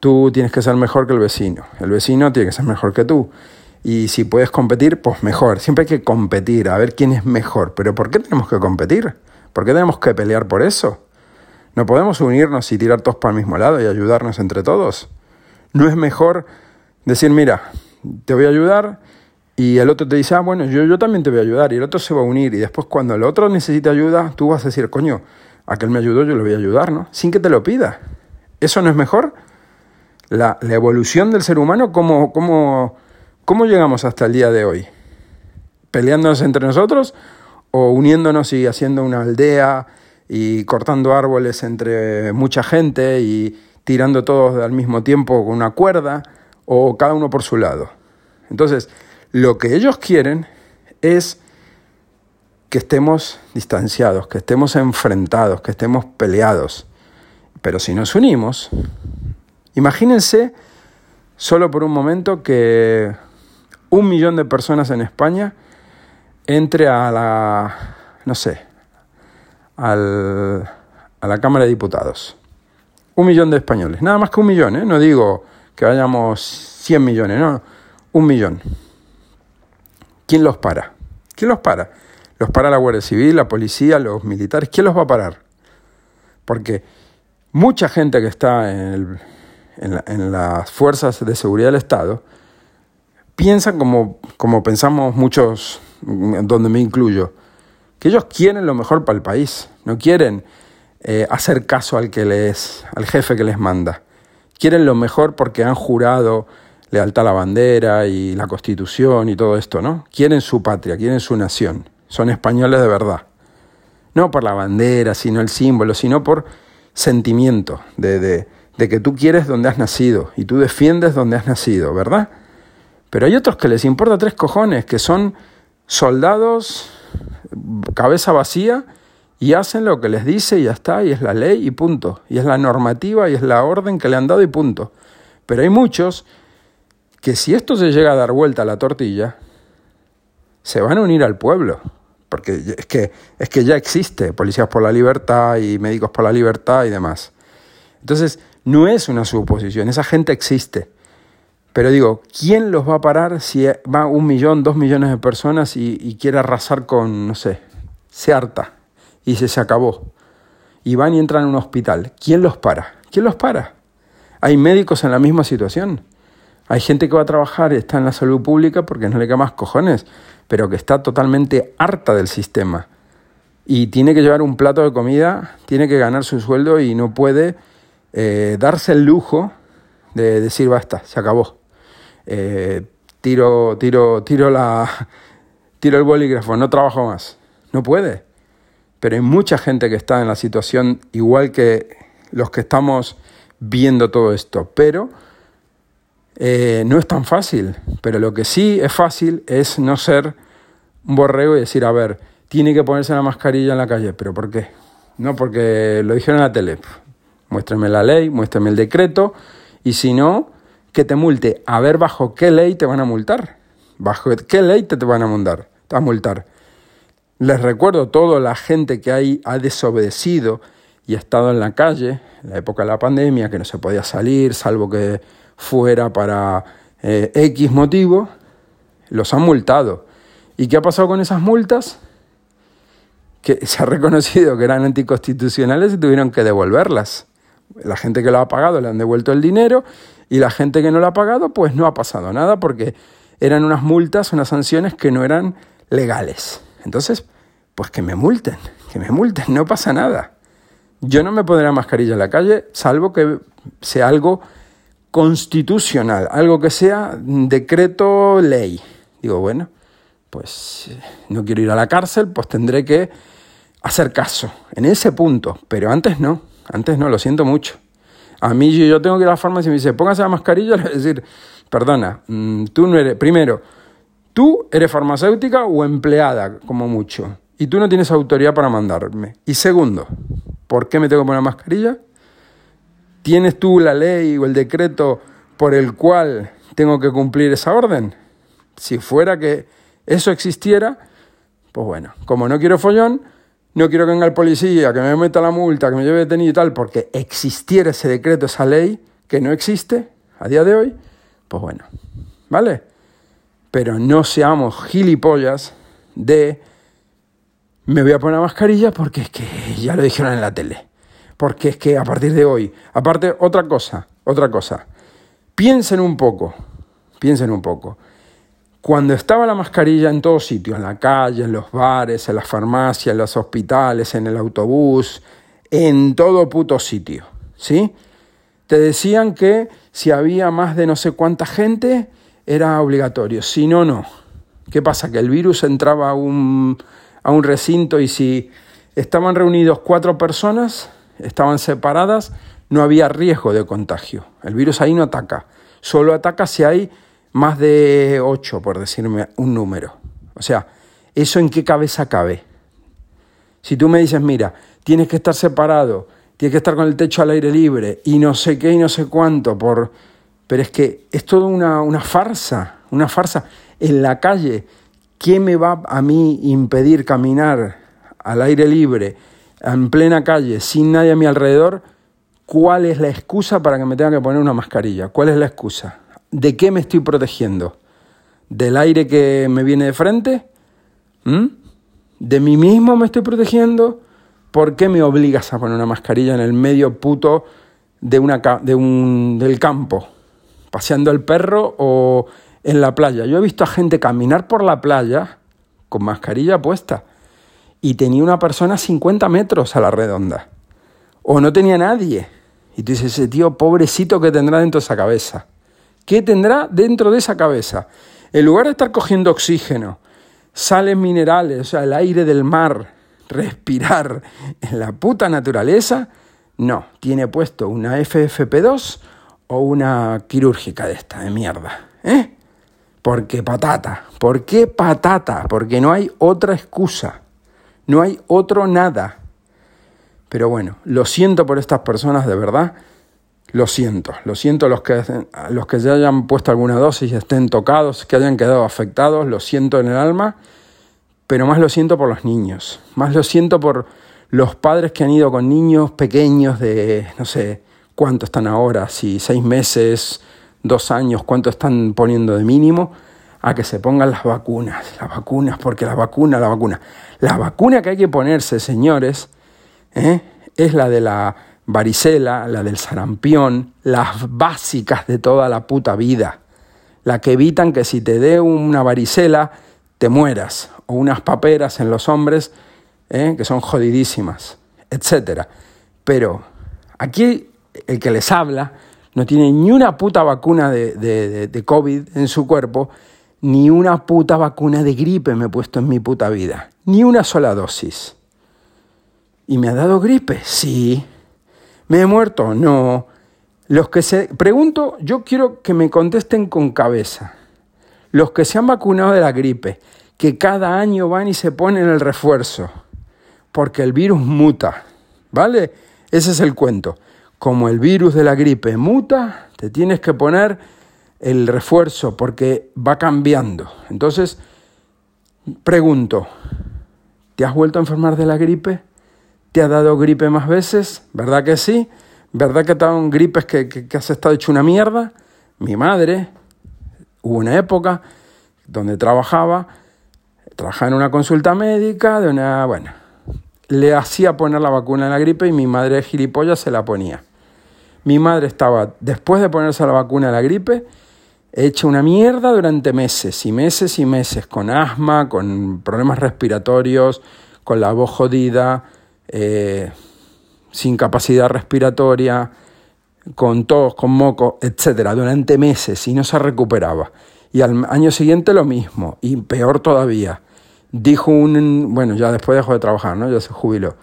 Speaker 1: Tú tienes que ser mejor que el vecino, el vecino tiene que ser mejor que tú. Y si puedes competir, pues mejor. Siempre hay que competir, a ver quién es mejor. Pero ¿por qué tenemos que competir? ¿Por qué tenemos que pelear por eso? ¿No podemos unirnos y tirar todos para el mismo lado y ayudarnos entre todos? ¿No es mejor decir, mira, te voy a ayudar y el otro te dice, ah, bueno, yo, yo también te voy a ayudar y el otro se va a unir y después cuando el otro necesite ayuda, tú vas a decir, coño, aquel me ayudó, yo le voy a ayudar, ¿no? Sin que te lo pida. ¿Eso no es mejor? La, la evolución del ser humano, ¿cómo, cómo, ¿cómo llegamos hasta el día de hoy? ¿Peleándonos entre nosotros o uniéndonos y haciendo una aldea? y cortando árboles entre mucha gente y tirando todos al mismo tiempo con una cuerda o cada uno por su lado. Entonces, lo que ellos quieren es que estemos distanciados, que estemos enfrentados, que estemos peleados. Pero si nos unimos, imagínense solo por un momento que un millón de personas en España entre a la, no sé, al, a la Cámara de Diputados. Un millón de españoles, nada más que un millón, ¿eh? no digo que vayamos 100 millones, no, un millón. ¿Quién los para? ¿Quién los para? ¿Los para la Guardia Civil, la policía, los militares? ¿Quién los va a parar? Porque mucha gente que está en, las fuerzas de seguridad del Estado piensa como, como pensamos muchos, donde me incluyo, que ellos quieren lo mejor para el país, no quieren eh, hacer caso al que les, al jefe que les manda. Quieren lo mejor porque han jurado lealtad a la bandera y la constitución y todo esto, ¿no? Quieren su patria, quieren su nación. Son españoles de verdad. No por la bandera, sino el símbolo, sino por sentimiento de, de, de que tú quieres donde has nacido y tú defiendes donde has nacido, ¿verdad? Pero hay otros que les importa tres cojones, que son soldados, cabeza vacía, y hacen lo que les dice y ya está, y es la ley y punto, y es la normativa y es la orden que le han dado y punto. Pero hay muchos que si esto se llega a dar vuelta a la tortilla, se van a unir al pueblo, porque es que, es que ya existe Policías por la Libertad y Médicos por la Libertad y demás. Entonces, no es una suposición, esa gente existe. Pero digo, ¿quién los va a parar si va un millón, dos millones de personas y, quiere arrasar con, no sé, se harta? y se, se acabó. Y van y entran a un hospital. ¿Quién los para? ¿Quién los para? Hay médicos en la misma situación. Hay gente que va a trabajar, está en la salud pública porque no le queda más cojones, pero que está totalmente harta del sistema. Y tiene que llevar un plato de comida, tiene que ganar su sueldo y no puede eh, darse el lujo de decir basta, se acabó. Eh, tiro, tiro, tiro la, tiro el bolígrafo, no trabajo más. No puede pero hay mucha gente que está en la situación igual que los que estamos viendo todo esto. Pero eh, no es tan fácil. Pero lo que sí es fácil es no ser un borrego y decir, a ver, tiene que ponerse la mascarilla en la calle. ¿Pero por qué? No, porque lo dijeron en la tele. Muéstrame la ley, muéstrame el decreto. Y si no, que te multe. A ver bajo qué ley te van a multar. ¿Bajo qué ley te, te van a multar? A multar les recuerdo toda la gente que ahí ha desobedecido y ha estado en la calle, en la época de la pandemia, que no se podía salir, salvo que fuera para eh, X motivo, los han multado. ¿Y qué ha pasado con esas multas? Que se ha reconocido que eran anticonstitucionales y tuvieron que devolverlas. La gente que lo ha pagado le han devuelto el dinero y la gente que no lo ha pagado, pues no ha pasado nada porque eran unas multas, unas sanciones que no eran legales. Entonces, pues que me multen, que me multen, no pasa nada. Yo no me pondré la mascarilla en la calle, salvo que sea algo constitucional, algo que sea decreto ley. Digo, bueno, pues no quiero ir a la cárcel, pues tendré que hacer caso en ese punto, pero antes no, antes no, lo siento mucho. A mí yo, tengo que ir a la farmacia y me dice, póngase la mascarilla, le voy a decir, perdona, mm, tú no eres, primero, tú eres farmacéutica o empleada, como mucho y tú no tienes autoridad para mandarme. Y segundo, ¿por qué me tengo que poner mascarilla? ¿Tienes tú la ley o el decreto por el cual tengo que cumplir esa orden? Si fuera que eso existiera, pues bueno, como no quiero follón, no quiero que venga el policía, que me meta la multa, que me lleve detenido y tal, porque existiera ese decreto, esa ley, que no existe a día de hoy, pues bueno, ¿vale? Pero no seamos gilipollas de me voy a poner mascarilla porque es que ya lo dijeron en la tele. Porque es que a partir de hoy, aparte, otra cosa, otra cosa. Piensen un poco, piensen un poco. Cuando estaba la mascarilla en todo sitio, en la calle, en los bares, en las farmacias, en los hospitales, en el autobús, en todo puto sitio, ¿sí? Te decían que si había más de no sé cuánta gente, era obligatorio. Si no, no. ¿Qué pasa? Que el virus entraba a un a un recinto y si estaban reunidos cuatro personas, estaban separadas, no había riesgo de contagio. El virus ahí no ataca. Solo ataca si hay más de ocho, por decirme un número. O sea, ¿eso en qué cabeza cabe? Si tú me dices, mira, tienes que estar separado, tienes que estar con el techo al aire libre y no sé qué y no sé cuánto, por... pero es que es todo una, una farsa, una farsa. En la calle ¿Qué me va a mí impedir caminar al aire libre, en plena calle, sin nadie a mi alrededor? ¿Cuál es la excusa para que me tenga que poner una mascarilla? ¿Cuál es la excusa? ¿De qué me estoy protegiendo? ¿Del aire que me viene de frente? ¿Mm? De mí mismo me estoy protegiendo. ¿Por qué me obligas a poner una mascarilla en el medio puto de una, de un, del campo? Paseando el perro o en la playa. Yo he visto a gente caminar por la playa con mascarilla puesta y tenía una persona a 50 metros a la redonda. O no tenía nadie. Y tú dices, ese tío pobrecito que tendrá dentro de esa cabeza. ¿Qué tendrá dentro de esa cabeza? En lugar de estar cogiendo oxígeno, sales minerales, o sea, el aire del mar, respirar en la puta naturaleza, no, tiene puesto una FFP2 o una quirúrgica de esta, de mierda. ¿Eh? Porque patata. ¿Por qué patata? Porque no hay otra excusa. No hay otro nada. Pero bueno, lo siento por estas personas de verdad. Lo siento. Lo siento los que, los que ya hayan puesto alguna dosis estén tocados, que hayan quedado afectados. Lo siento en el alma. Pero más lo siento por los niños. Más lo siento por los padres que han ido con niños pequeños de, no sé, cuánto están ahora, si seis meses, dos años, cuánto están poniendo de mínimo, a que se pongan las vacunas, las vacunas, porque la vacuna, la vacuna. La vacuna que hay que ponerse, señores, ¿eh? es la de la varicela, la del sarampión, las básicas de toda la puta vida, la que evitan que si te dé una varicela te mueras, o unas paperas en los hombres, ¿eh? que son jodidísimas, etc. Pero aquí el que les habla no tiene ni una puta vacuna de, de, COVID en su cuerpo, ni una puta vacuna de gripe me he puesto en mi puta vida. Ni una sola dosis. ¿Y me ha dado gripe? Sí. ¿Me he muerto? No. Los que se. Pregunto, yo quiero que me contesten con cabeza. Los que se han vacunado de la gripe, que cada año van y se ponen el refuerzo, porque el virus muta. ¿Vale? Ese es el cuento como el virus de la gripe muta, te tienes que poner el refuerzo porque va cambiando. Entonces, pregunto, ¿te has vuelto a enfermar de la gripe? ¿Te ha dado gripe más veces? ¿Verdad que sí? ¿Verdad que te gripes que, que, has estado hecho una mierda? Mi madre, hubo una época donde trabajaba, trabajaba en una consulta médica de una, bueno, le hacía poner la vacuna en la gripe y mi madre de gilipollas se la ponía. Mi madre estaba, después de ponerse la vacuna de la gripe, hecha una mierda durante meses y meses y meses, con asma, con problemas respiratorios, con la voz jodida, eh, sin capacidad respiratoria, con tos, con moco, etcétera, durante meses y no se recuperaba. Y al año siguiente lo mismo, y peor todavía. Dijo un, bueno, ya después dejó de trabajar, ¿no? Ya se jubiló.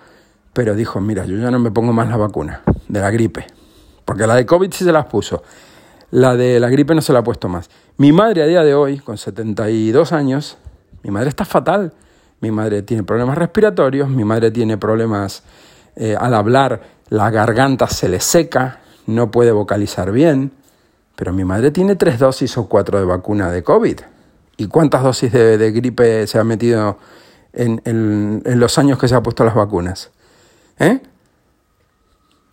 Speaker 1: Pero dijo, mira, yo ya no me pongo más la vacuna de la gripe. Porque la de COVID sí se las puso. La de la gripe no se la ha puesto más. Mi madre a día de hoy, con 72 años, mi madre está fatal. Mi madre tiene problemas respiratorios, mi madre tiene problemas eh, al hablar, la garganta se le seca, no puede vocalizar bien. Pero mi madre tiene tres dosis o cuatro de vacuna de COVID. ¿Y cuántas dosis de, gripe se ha metido en, en, los años que se ha puesto las vacunas? ¿Eh?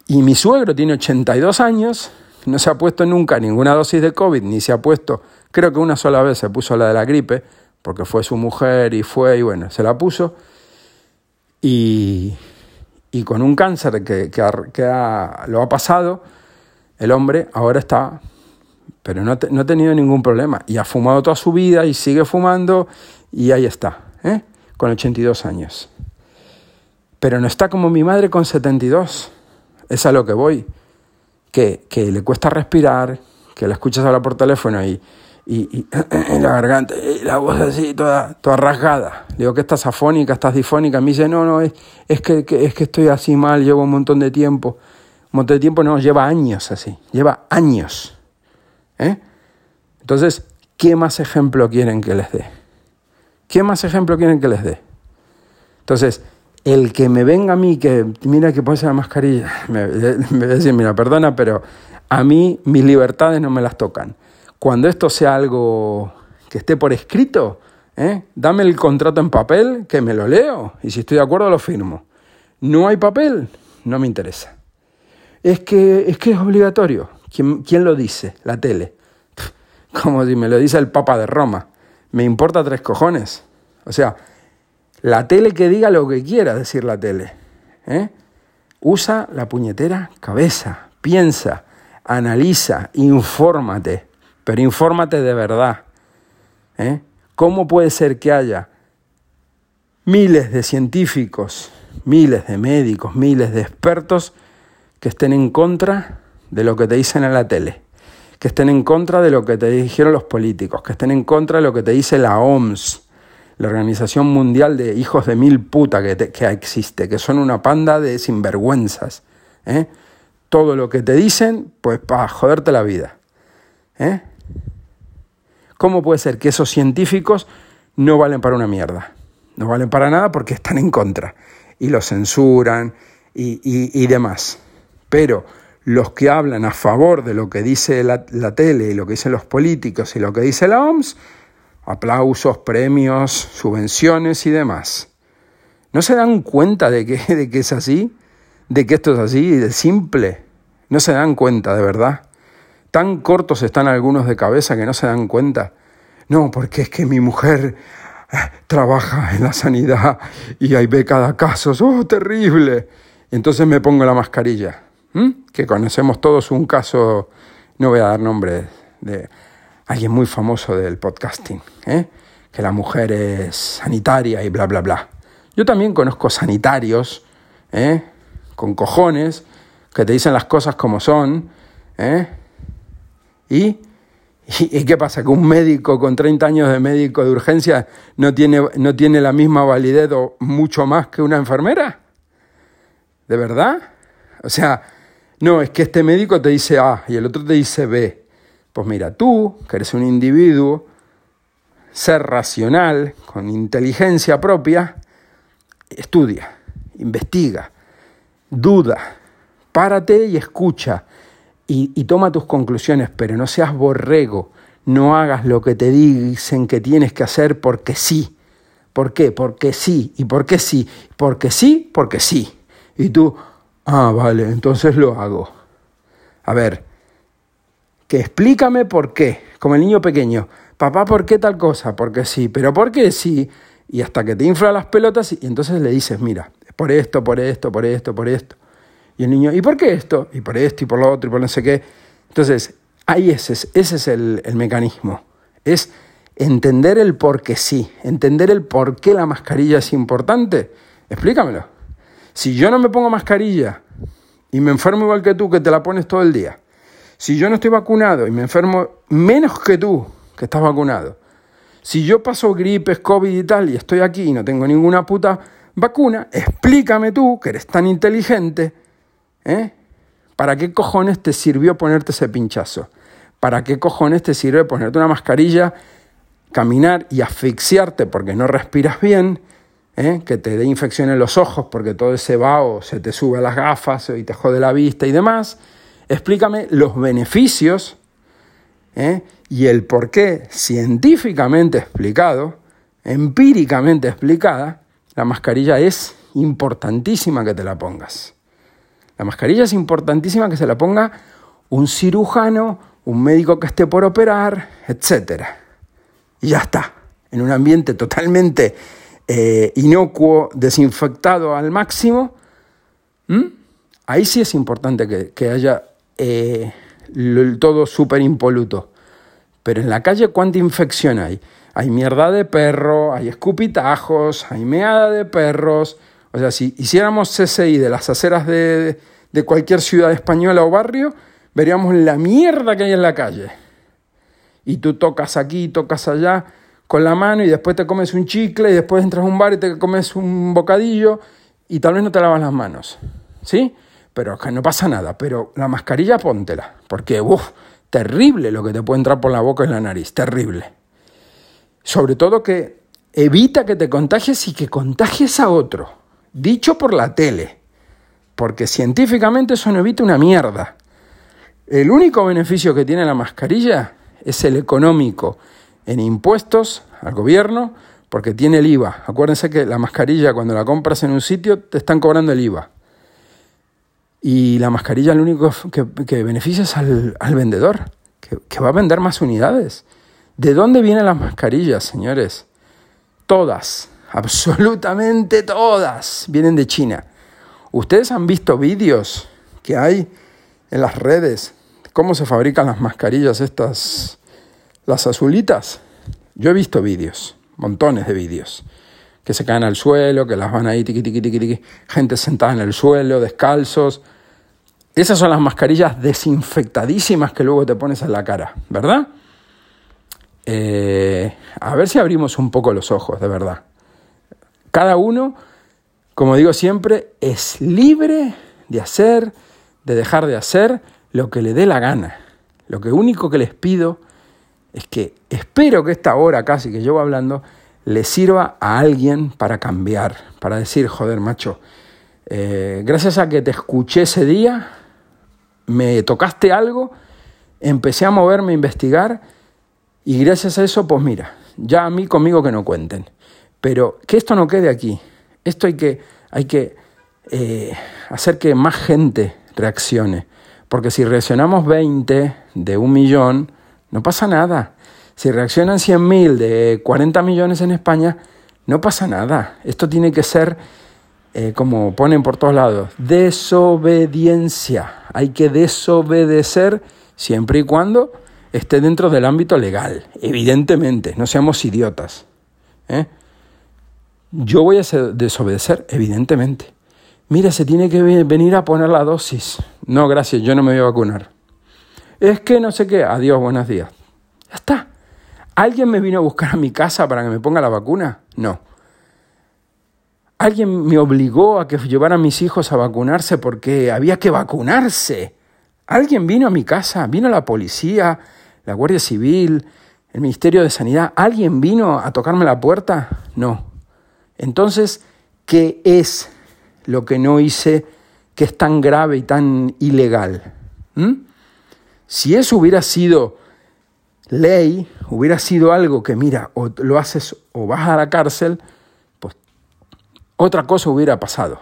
Speaker 1: Y mi suegro tiene 82 años, no se ha puesto nunca ninguna dosis de COVID, ni se ha puesto, creo que una sola vez se puso la de la gripe, porque fue su mujer y fue, y bueno, se la puso. Y, y con un cáncer que, que, lo ha pasado, el hombre ahora está, pero no, no, ha tenido ningún problema. Y ha fumado toda su vida y sigue fumando y ahí está, ¿eh? con 82 años. Pero no está como mi madre con 72 es a lo que voy. Que, le cuesta respirar, que la escuchas hablar por teléfono y, y, la garganta, y la voz así, toda, toda rasgada. Digo que estás afónica, estás difónica. Me dice, no, no, es, es, que, es que estoy así mal, llevo un montón de tiempo. Un montón de tiempo no, lleva años así, lleva años. ¿Eh? Entonces, ¿qué más ejemplo quieren que les dé? ¿Qué más ejemplo quieren que les dé? Entonces, el que me venga a mí, que mira que pone la mascarilla, me, me decir, mira, perdona, pero a mí mis libertades no me las tocan. Cuando esto sea algo que esté por escrito, ¿eh? dame el contrato en papel, que me lo leo, y si estoy de acuerdo lo firmo. No hay papel, no me interesa. Es que es, que es obligatorio. ¿Quién, ¿Quién lo dice? La tele. Como si me lo dice el Papa de Roma. Me importa tres cojones. O sea, La tele que diga lo que quiera decir la tele. ¿eh? Usa la puñetera cabeza, piensa, analiza, infórmate, pero infórmate de verdad. ¿eh? ¿Cómo puede ser que haya miles de científicos, miles de médicos, miles de expertos que estén en contra de lo que te dicen en la tele, que estén en contra de lo que te dijeron los políticos, que estén en contra de lo que te dice la OMS, la Organización Mundial de Hijos de Mil Puta que, que existe, que son una panda de sinvergüenzas. ¿eh? Todo lo que te dicen, pues para joderte la vida. ¿eh? ¿Cómo puede ser que esos científicos no valen para una mierda? No valen para nada porque están en contra y los censuran y, y, demás. Pero los que hablan a favor de lo que dice la, la, tele y lo que dicen los políticos y lo que dice la OMS, aplausos, premios, subvenciones y demás. ¿No se dan cuenta de que, de que es así? ¿De que esto es así? ¿De simple? ¿No se dan cuenta de verdad? Tan cortos están algunos de cabeza que no se dan cuenta. No, porque es que mi mujer trabaja en la sanidad y ahí ve cada caso, ¡oh, terrible! Entonces me pongo la mascarilla, que conocemos todos un caso, no voy a dar nombre, de alguien muy famoso del podcasting, ¿eh? que la mujer es sanitaria y bla, bla, bla. Yo también conozco sanitarios, ¿eh? con cojones, que te dicen las cosas como son, ¿eh? y ¿Y, qué pasa? ¿Que un médico con 30 años de médico de urgencia no tiene, no tiene la misma validez o mucho más que una enfermera? ¿De verdad? O sea, no, es que este médico te dice A y el otro te dice B. Pues mira, tú, que eres un individuo, ser racional, con inteligencia propia, estudia, investiga, duda, párate y escucha y, toma tus conclusiones, pero no seas borrego, no hagas lo que te dicen que tienes que hacer porque sí. ¿Por qué? Porque sí. ¿Y por qué sí? Porque sí, porque sí. Y tú, ah, vale, entonces lo hago. A ver, que explícame por qué, como el niño pequeño. Papá, ¿por qué tal cosa? Porque sí, pero ¿por qué sí? Y hasta que te infla las pelotas y entonces le dices, mira, por esto, por esto, por esto, por esto. Y el niño, ¿y por qué esto? Y por esto, y por lo otro, y por no sé qué. Entonces, ahí ese es, ese es el, el mecanismo. Es entender el por qué sí, entender el por qué la mascarilla es importante. Explícamelo. Si yo no me pongo mascarilla y me enfermo igual que tú, que te la pones todo el día, si yo no estoy vacunado y me enfermo menos que tú, que estás vacunado, si yo paso gripes, COVID y tal, y estoy aquí y no tengo ninguna puta vacuna, explícame tú, que eres tan inteligente, ¿Eh? ¿Para qué cojones te sirvió ponerte ese pinchazo? ¿Para qué cojones te sirve ponerte una mascarilla, caminar y asfixiarte porque no respiras bien? ¿eh? Que te dé infección en los ojos porque todo ese vaho se te sube a las gafas y te jode la vista y demás. Explícame los beneficios ¿eh? y el por qué científicamente explicado, empíricamente explicada, la mascarilla es importantísima que te la pongas. La mascarilla es importantísima que se la ponga un cirujano, un médico que esté por operar, etc. Y ya está, en un ambiente totalmente eh, inocuo, desinfectado al máximo. Ahí sí es importante que, haya eh, todo súper impoluto. Pero en la calle, ¿cuánta infección hay? Hay mierda de perro, hay escupitajos, hay meada de perros, o sea, si hiciéramos CSI de las aceras de, de cualquier ciudad española o barrio, veríamos la mierda que hay en la calle. Y tú tocas aquí, tocas allá con la mano y después te comes un chicle y después entras a un bar y te comes un bocadillo y tal vez no te lavas las manos. ¿Sí? Pero que no pasa nada. Pero la mascarilla póntela. Porque, uff, terrible lo que te puede entrar por la boca y la nariz. Terrible. Sobre todo que evita que te contagies y que contagies a otro dicho por la tele, porque científicamente eso no evita una mierda. El único beneficio que tiene la mascarilla es el económico en impuestos al gobierno, porque tiene el IVA. Acuérdense que la mascarilla cuando la compras en un sitio te están cobrando el IVA. Y la mascarilla lo único que, beneficia es al, vendedor, que, que va a vender más unidades. ¿De dónde vienen las mascarillas, señores? Todas, absolutamente todas vienen de China. ¿Ustedes han visto vídeos que hay en las redes? ¿Cómo se fabrican las mascarillas estas, las azulitas? Yo he visto vídeos, montones de vídeos, que se caen al suelo, que las van ahí, tiqui, tiqui, tiqui, tiqui, gente sentada en el suelo, descalzos. Esas son las mascarillas desinfectadísimas que luego te pones en la cara, ¿verdad? Eh, a ver si abrimos un poco los ojos, de verdad. Cada uno, como digo siempre, es libre de hacer, de dejar de hacer lo que le dé la gana. Lo que único que les pido es que espero que esta hora casi que llevo hablando le sirva a alguien para cambiar, para decir, joder, macho, eh, gracias a que te escuché ese día, me tocaste algo, empecé a moverme, a investigar, y gracias a eso, pues mira, ya a mí conmigo que no cuenten. Pero que esto no quede aquí. Esto hay que, hay que eh, hacer que más gente reaccione. Porque si reaccionamos 20 de un millón, no pasa nada. Si reaccionan 100.000 de 40 millones en España, no pasa nada. Esto tiene que ser, eh, como ponen por todos lados, desobediencia. Hay que desobedecer siempre y cuando esté dentro del ámbito legal, evidentemente, no seamos idiotas. ¿eh? Yo voy a desobedecer, evidentemente. Mira, se tiene que venir a poner la dosis. No, gracias, yo no me voy a vacunar. Es que no sé qué, adiós, buenos días. Ya está. ¿Alguien me vino a buscar a mi casa para que me ponga la vacuna? No. ¿Alguien me obligó a que llevara a mis hijos a vacunarse porque había que vacunarse? ¿Alguien vino a mi casa? ¿Vino la policía? la Guardia Civil, el Ministerio de Sanidad, ¿alguien vino a tocarme la puerta? No. Entonces, ¿qué es lo que no hice que es tan grave y tan ilegal? ¿Mm? Si eso hubiera sido ley, hubiera sido algo que, mira, o lo haces o vas a la cárcel, otra cosa hubiera pasado.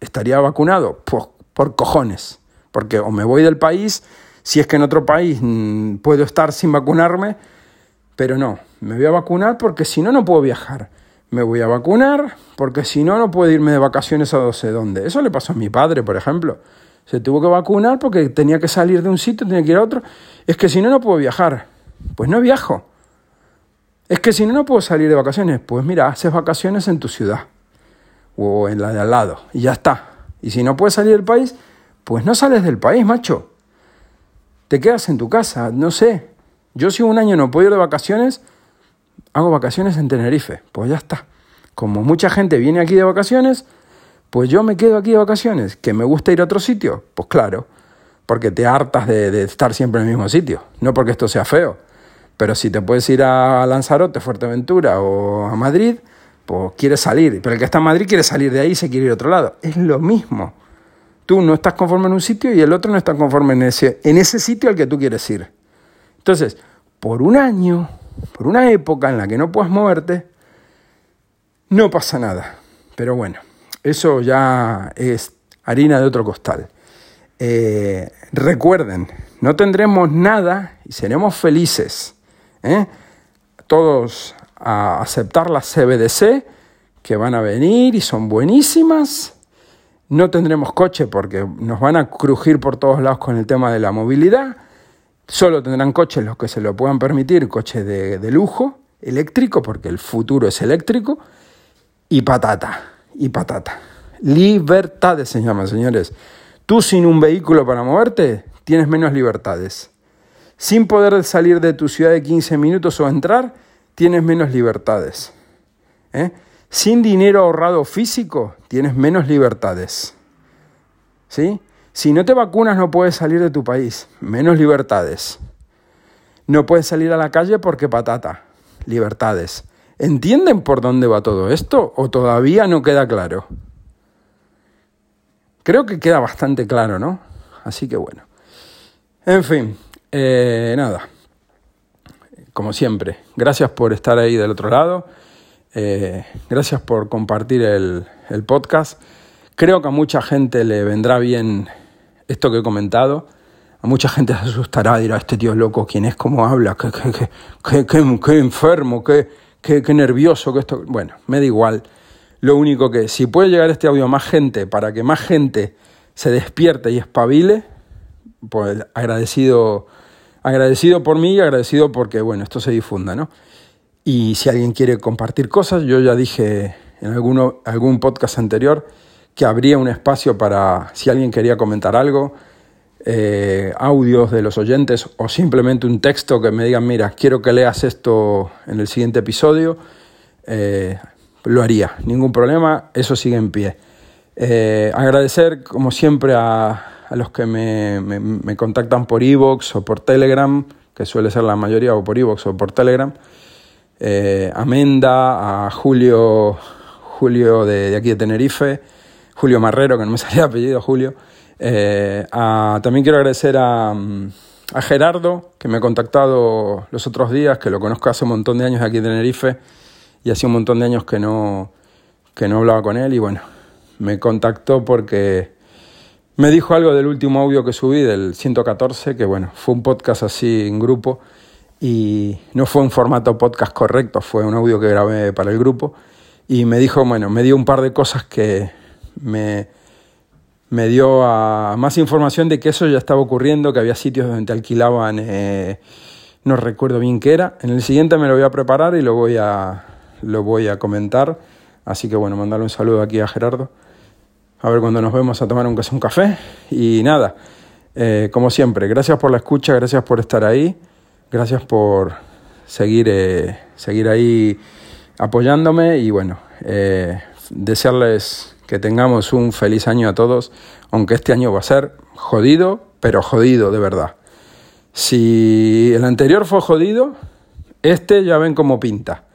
Speaker 1: ¿Estaría vacunado? Pues por cojones. Porque o me voy del país si es que en otro país mm, puedo estar sin vacunarme, pero no, me voy a vacunar porque si no, no puedo viajar. Me voy a vacunar porque si no, no puedo irme de vacaciones a no sé dónde. Eso le pasó a mi padre, por ejemplo. Se tuvo que vacunar porque tenía que salir de un sitio, tenía que ir a otro. Es que si no, no puedo viajar. Pues no viajo. Es que si no, no puedo salir de vacaciones. Pues mira, haces vacaciones en tu ciudad o en la de al lado y ya está. Y si no puedes salir del país, pues no sales del país, macho te quedas en tu casa, no sé. Yo si un año no puedo ir de vacaciones, hago vacaciones en Tenerife, pues ya está. Como mucha gente viene aquí de vacaciones, pues yo me quedo aquí de vacaciones. ¿Que me gusta ir a otro sitio? Pues claro, porque te hartas de, estar siempre en el mismo sitio, no porque esto sea feo. Pero si te puedes ir a Lanzarote, Fuerteventura o a Madrid, pues quieres salir. Pero el que está en Madrid quiere salir de ahí y se quiere ir a otro lado. Es lo mismo. Tú no estás conforme en un sitio y el otro no está conforme en ese, en ese sitio al que tú quieres ir. Entonces, por un año, por una época en la que no puedas moverte, no pasa nada. Pero bueno, eso ya es harina de otro costal. Eh, recuerden, no tendremos nada y seremos felices. ¿eh? Todos a aceptar las CBDC que van a venir y son buenísimas no tendremos coche porque nos van a crujir por todos lados con el tema de la movilidad. Solo tendrán coches los que se lo puedan permitir, coches de, lujo, eléctrico, porque el futuro es eléctrico. Y patata, y patata. Libertades se señores. Tú sin un vehículo para moverte, tienes menos libertades. Sin poder salir de tu ciudad de 15 minutos o entrar, tienes menos libertades. ¿Eh? Sin dinero ahorrado físico, tienes menos libertades. ¿Sí? Si no te vacunas no puedes salir de tu país, menos libertades. No puedes salir a la calle porque patata, libertades. ¿Entienden por dónde va todo esto o todavía no queda claro? Creo que queda bastante claro, ¿no? Así que bueno. En fin, eh, nada. Como siempre, gracias por estar ahí del otro lado. Eh, gracias por compartir el, podcast. Creo que a mucha gente le vendrá bien esto que he comentado. A mucha gente se asustará, dirá, este tío loco, ¿quién es? ¿Cómo habla? ¿Qué, qué, qué, qué enfermo? ¿Qué, nervioso que esto... Bueno, me da igual. Lo único que, si puede llegar este audio a más gente, para que más gente se despierte y espabile, pues agradecido, agradecido por mí y agradecido porque, bueno, esto se difunda, ¿no? Y si alguien quiere compartir cosas, yo ya dije en alguno, algún podcast anterior que habría un espacio para, si alguien quería comentar algo, eh, audios de los oyentes o simplemente un texto que me digan, mira, quiero que leas esto en el siguiente episodio, eh, lo haría, ningún problema, eso sigue en pie. Eh, agradecer, como siempre, a, a los que me, me, me contactan por Evox o por Telegram, que suele ser la mayoría, o por Evox o por Telegram. a Menda, a Julio, Julio de, de aquí de Tenerife, Julio Marrero, que no me salía apellido, Julio. Eh, también quiero agradecer a, a, Gerardo, que me ha contactado los otros días, que lo conozco hace un montón de años aquí en Tenerife y hace un montón de años que no, que no hablaba con él y bueno, me contactó porque me dijo algo del último audio que subí, del 114, que bueno, fue un podcast así en grupo y no fue un formato podcast correcto, fue un audio que grabé para el grupo y me dijo, bueno, me dio un par de cosas que me, me dio más información de que eso ya estaba ocurriendo, que había sitios donde alquilaban, eh, no recuerdo bien qué era. En el siguiente me lo voy a preparar y lo voy a, lo voy a comentar. Así que bueno, mandarle un saludo aquí a Gerardo. A ver cuando nos vemos a tomar un, un café. Y nada, eh, como siempre, gracias por la escucha, gracias por estar ahí, gracias por seguir, eh, seguir ahí apoyándome y bueno, eh, desearles que tengamos un feliz año a todos, aunque este año va a ser jodido, pero jodido de verdad. Si el anterior fue jodido, este ya ven cómo pinta,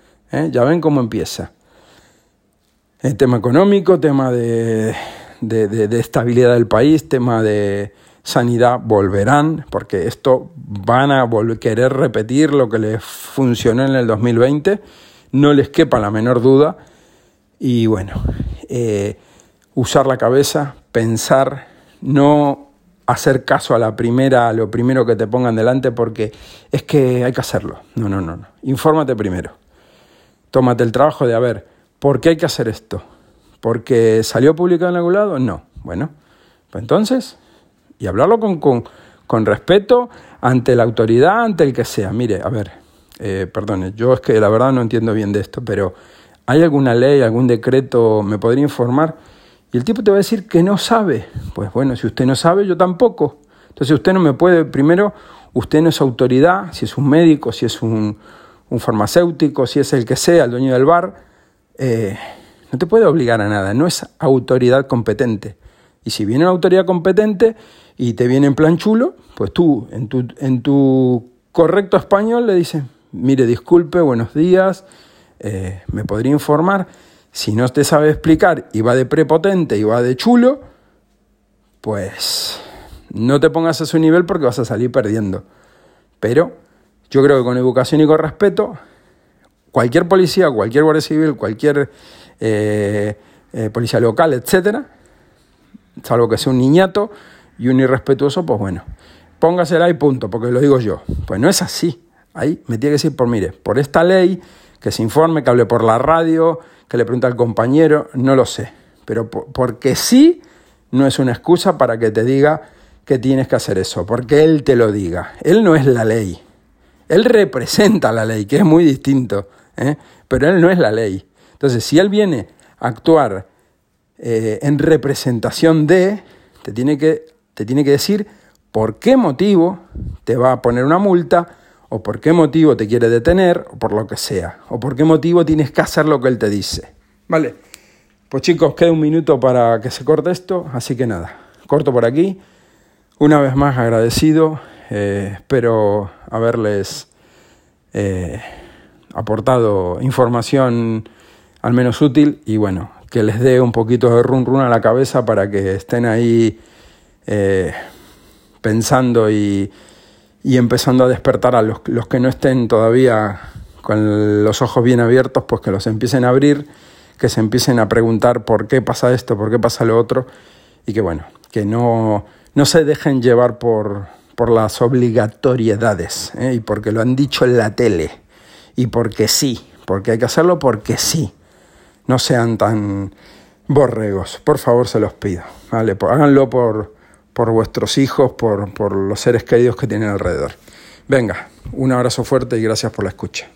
Speaker 1: ya ven cómo empieza. El tema económico, tema de, de, de, estabilidad del país, tema de sanidad volverán, porque esto van a volver, querer repetir lo que les funcionó en el 2020, no les quepa la menor duda. Y bueno, eh, usar la cabeza, pensar, no hacer caso a la primera, a lo primero que te pongan delante, porque es que hay que hacerlo. No, no, no, no. Infórmate primero. Tómate el trabajo de, a ver, ¿por qué hay que hacer esto? ¿Porque salió publicado en algún lado? No. Bueno, pues entonces, y hablarlo con, con, con respeto ante la autoridad, ante el que sea. Mire, a ver, eh, perdone, yo es que la verdad no entiendo bien de esto, pero ¿Hay alguna ley, algún decreto? ¿Me podría informar? Y el tipo te va a decir que no sabe. Pues bueno, si usted no sabe, yo tampoco. Entonces usted no me puede, primero, usted no es autoridad, si es un médico, si es un, un farmacéutico, si es el que sea, el dueño del bar, eh, no te puede obligar a nada, no es autoridad competente. Y si viene una autoridad competente y te viene en plan chulo, pues tú, en tu, en tu correcto español, le dices, mire, disculpe, buenos días, eh, me podría informar. Si no te sabe explicar y va de prepotente y va de chulo, pues no te pongas a su nivel porque vas a salir perdiendo. Pero yo creo que con educación y con respeto, cualquier policía, cualquier guardia civil, cualquier eh, eh, policía local, etcétera, salvo que sea un niñato y un irrespetuoso, pues bueno, póngasela y punto, porque lo digo yo. Pues no es así. Ahí me tiene que decir, por mire, por esta ley que se informe, que hable por la radio, que le pregunte al compañero, no lo sé. Pero porque sí no es una excusa para que te diga que tienes que hacer eso, porque él te lo diga. Él no es la ley. Él representa la ley, que es muy distinto, ¿eh? pero él no es la ley. Entonces, si él viene a actuar eh, en representación de, te tiene, que, te tiene que decir por qué motivo te va a poner una multa, o por qué motivo te quiere detener, o por lo que sea, o por qué motivo tienes que hacer lo que él te dice. ¿Vale? Pues chicos, queda un minuto para que se corte esto, así que nada, corto por aquí. Una vez más agradecido, eh, espero haberles eh, aportado información al menos útil y bueno, que les dé un poquito de run run a la cabeza para que estén ahí eh, pensando y, y empezando a despertar a los, los, que no estén todavía con los ojos bien abiertos, pues que los empiecen a abrir, que se empiecen a preguntar por qué pasa esto, por qué pasa lo otro, y que bueno, que no, no se dejen llevar por, por las obligatoriedades, ¿eh? y porque lo han dicho en la tele, y porque sí, porque hay que hacerlo porque sí. No sean tan borregos, por favor se los pido. ¿vale? Háganlo por, por vuestros hijos, por, por los seres queridos que tienen alrededor. Venga, un abrazo fuerte y gracias por la escucha.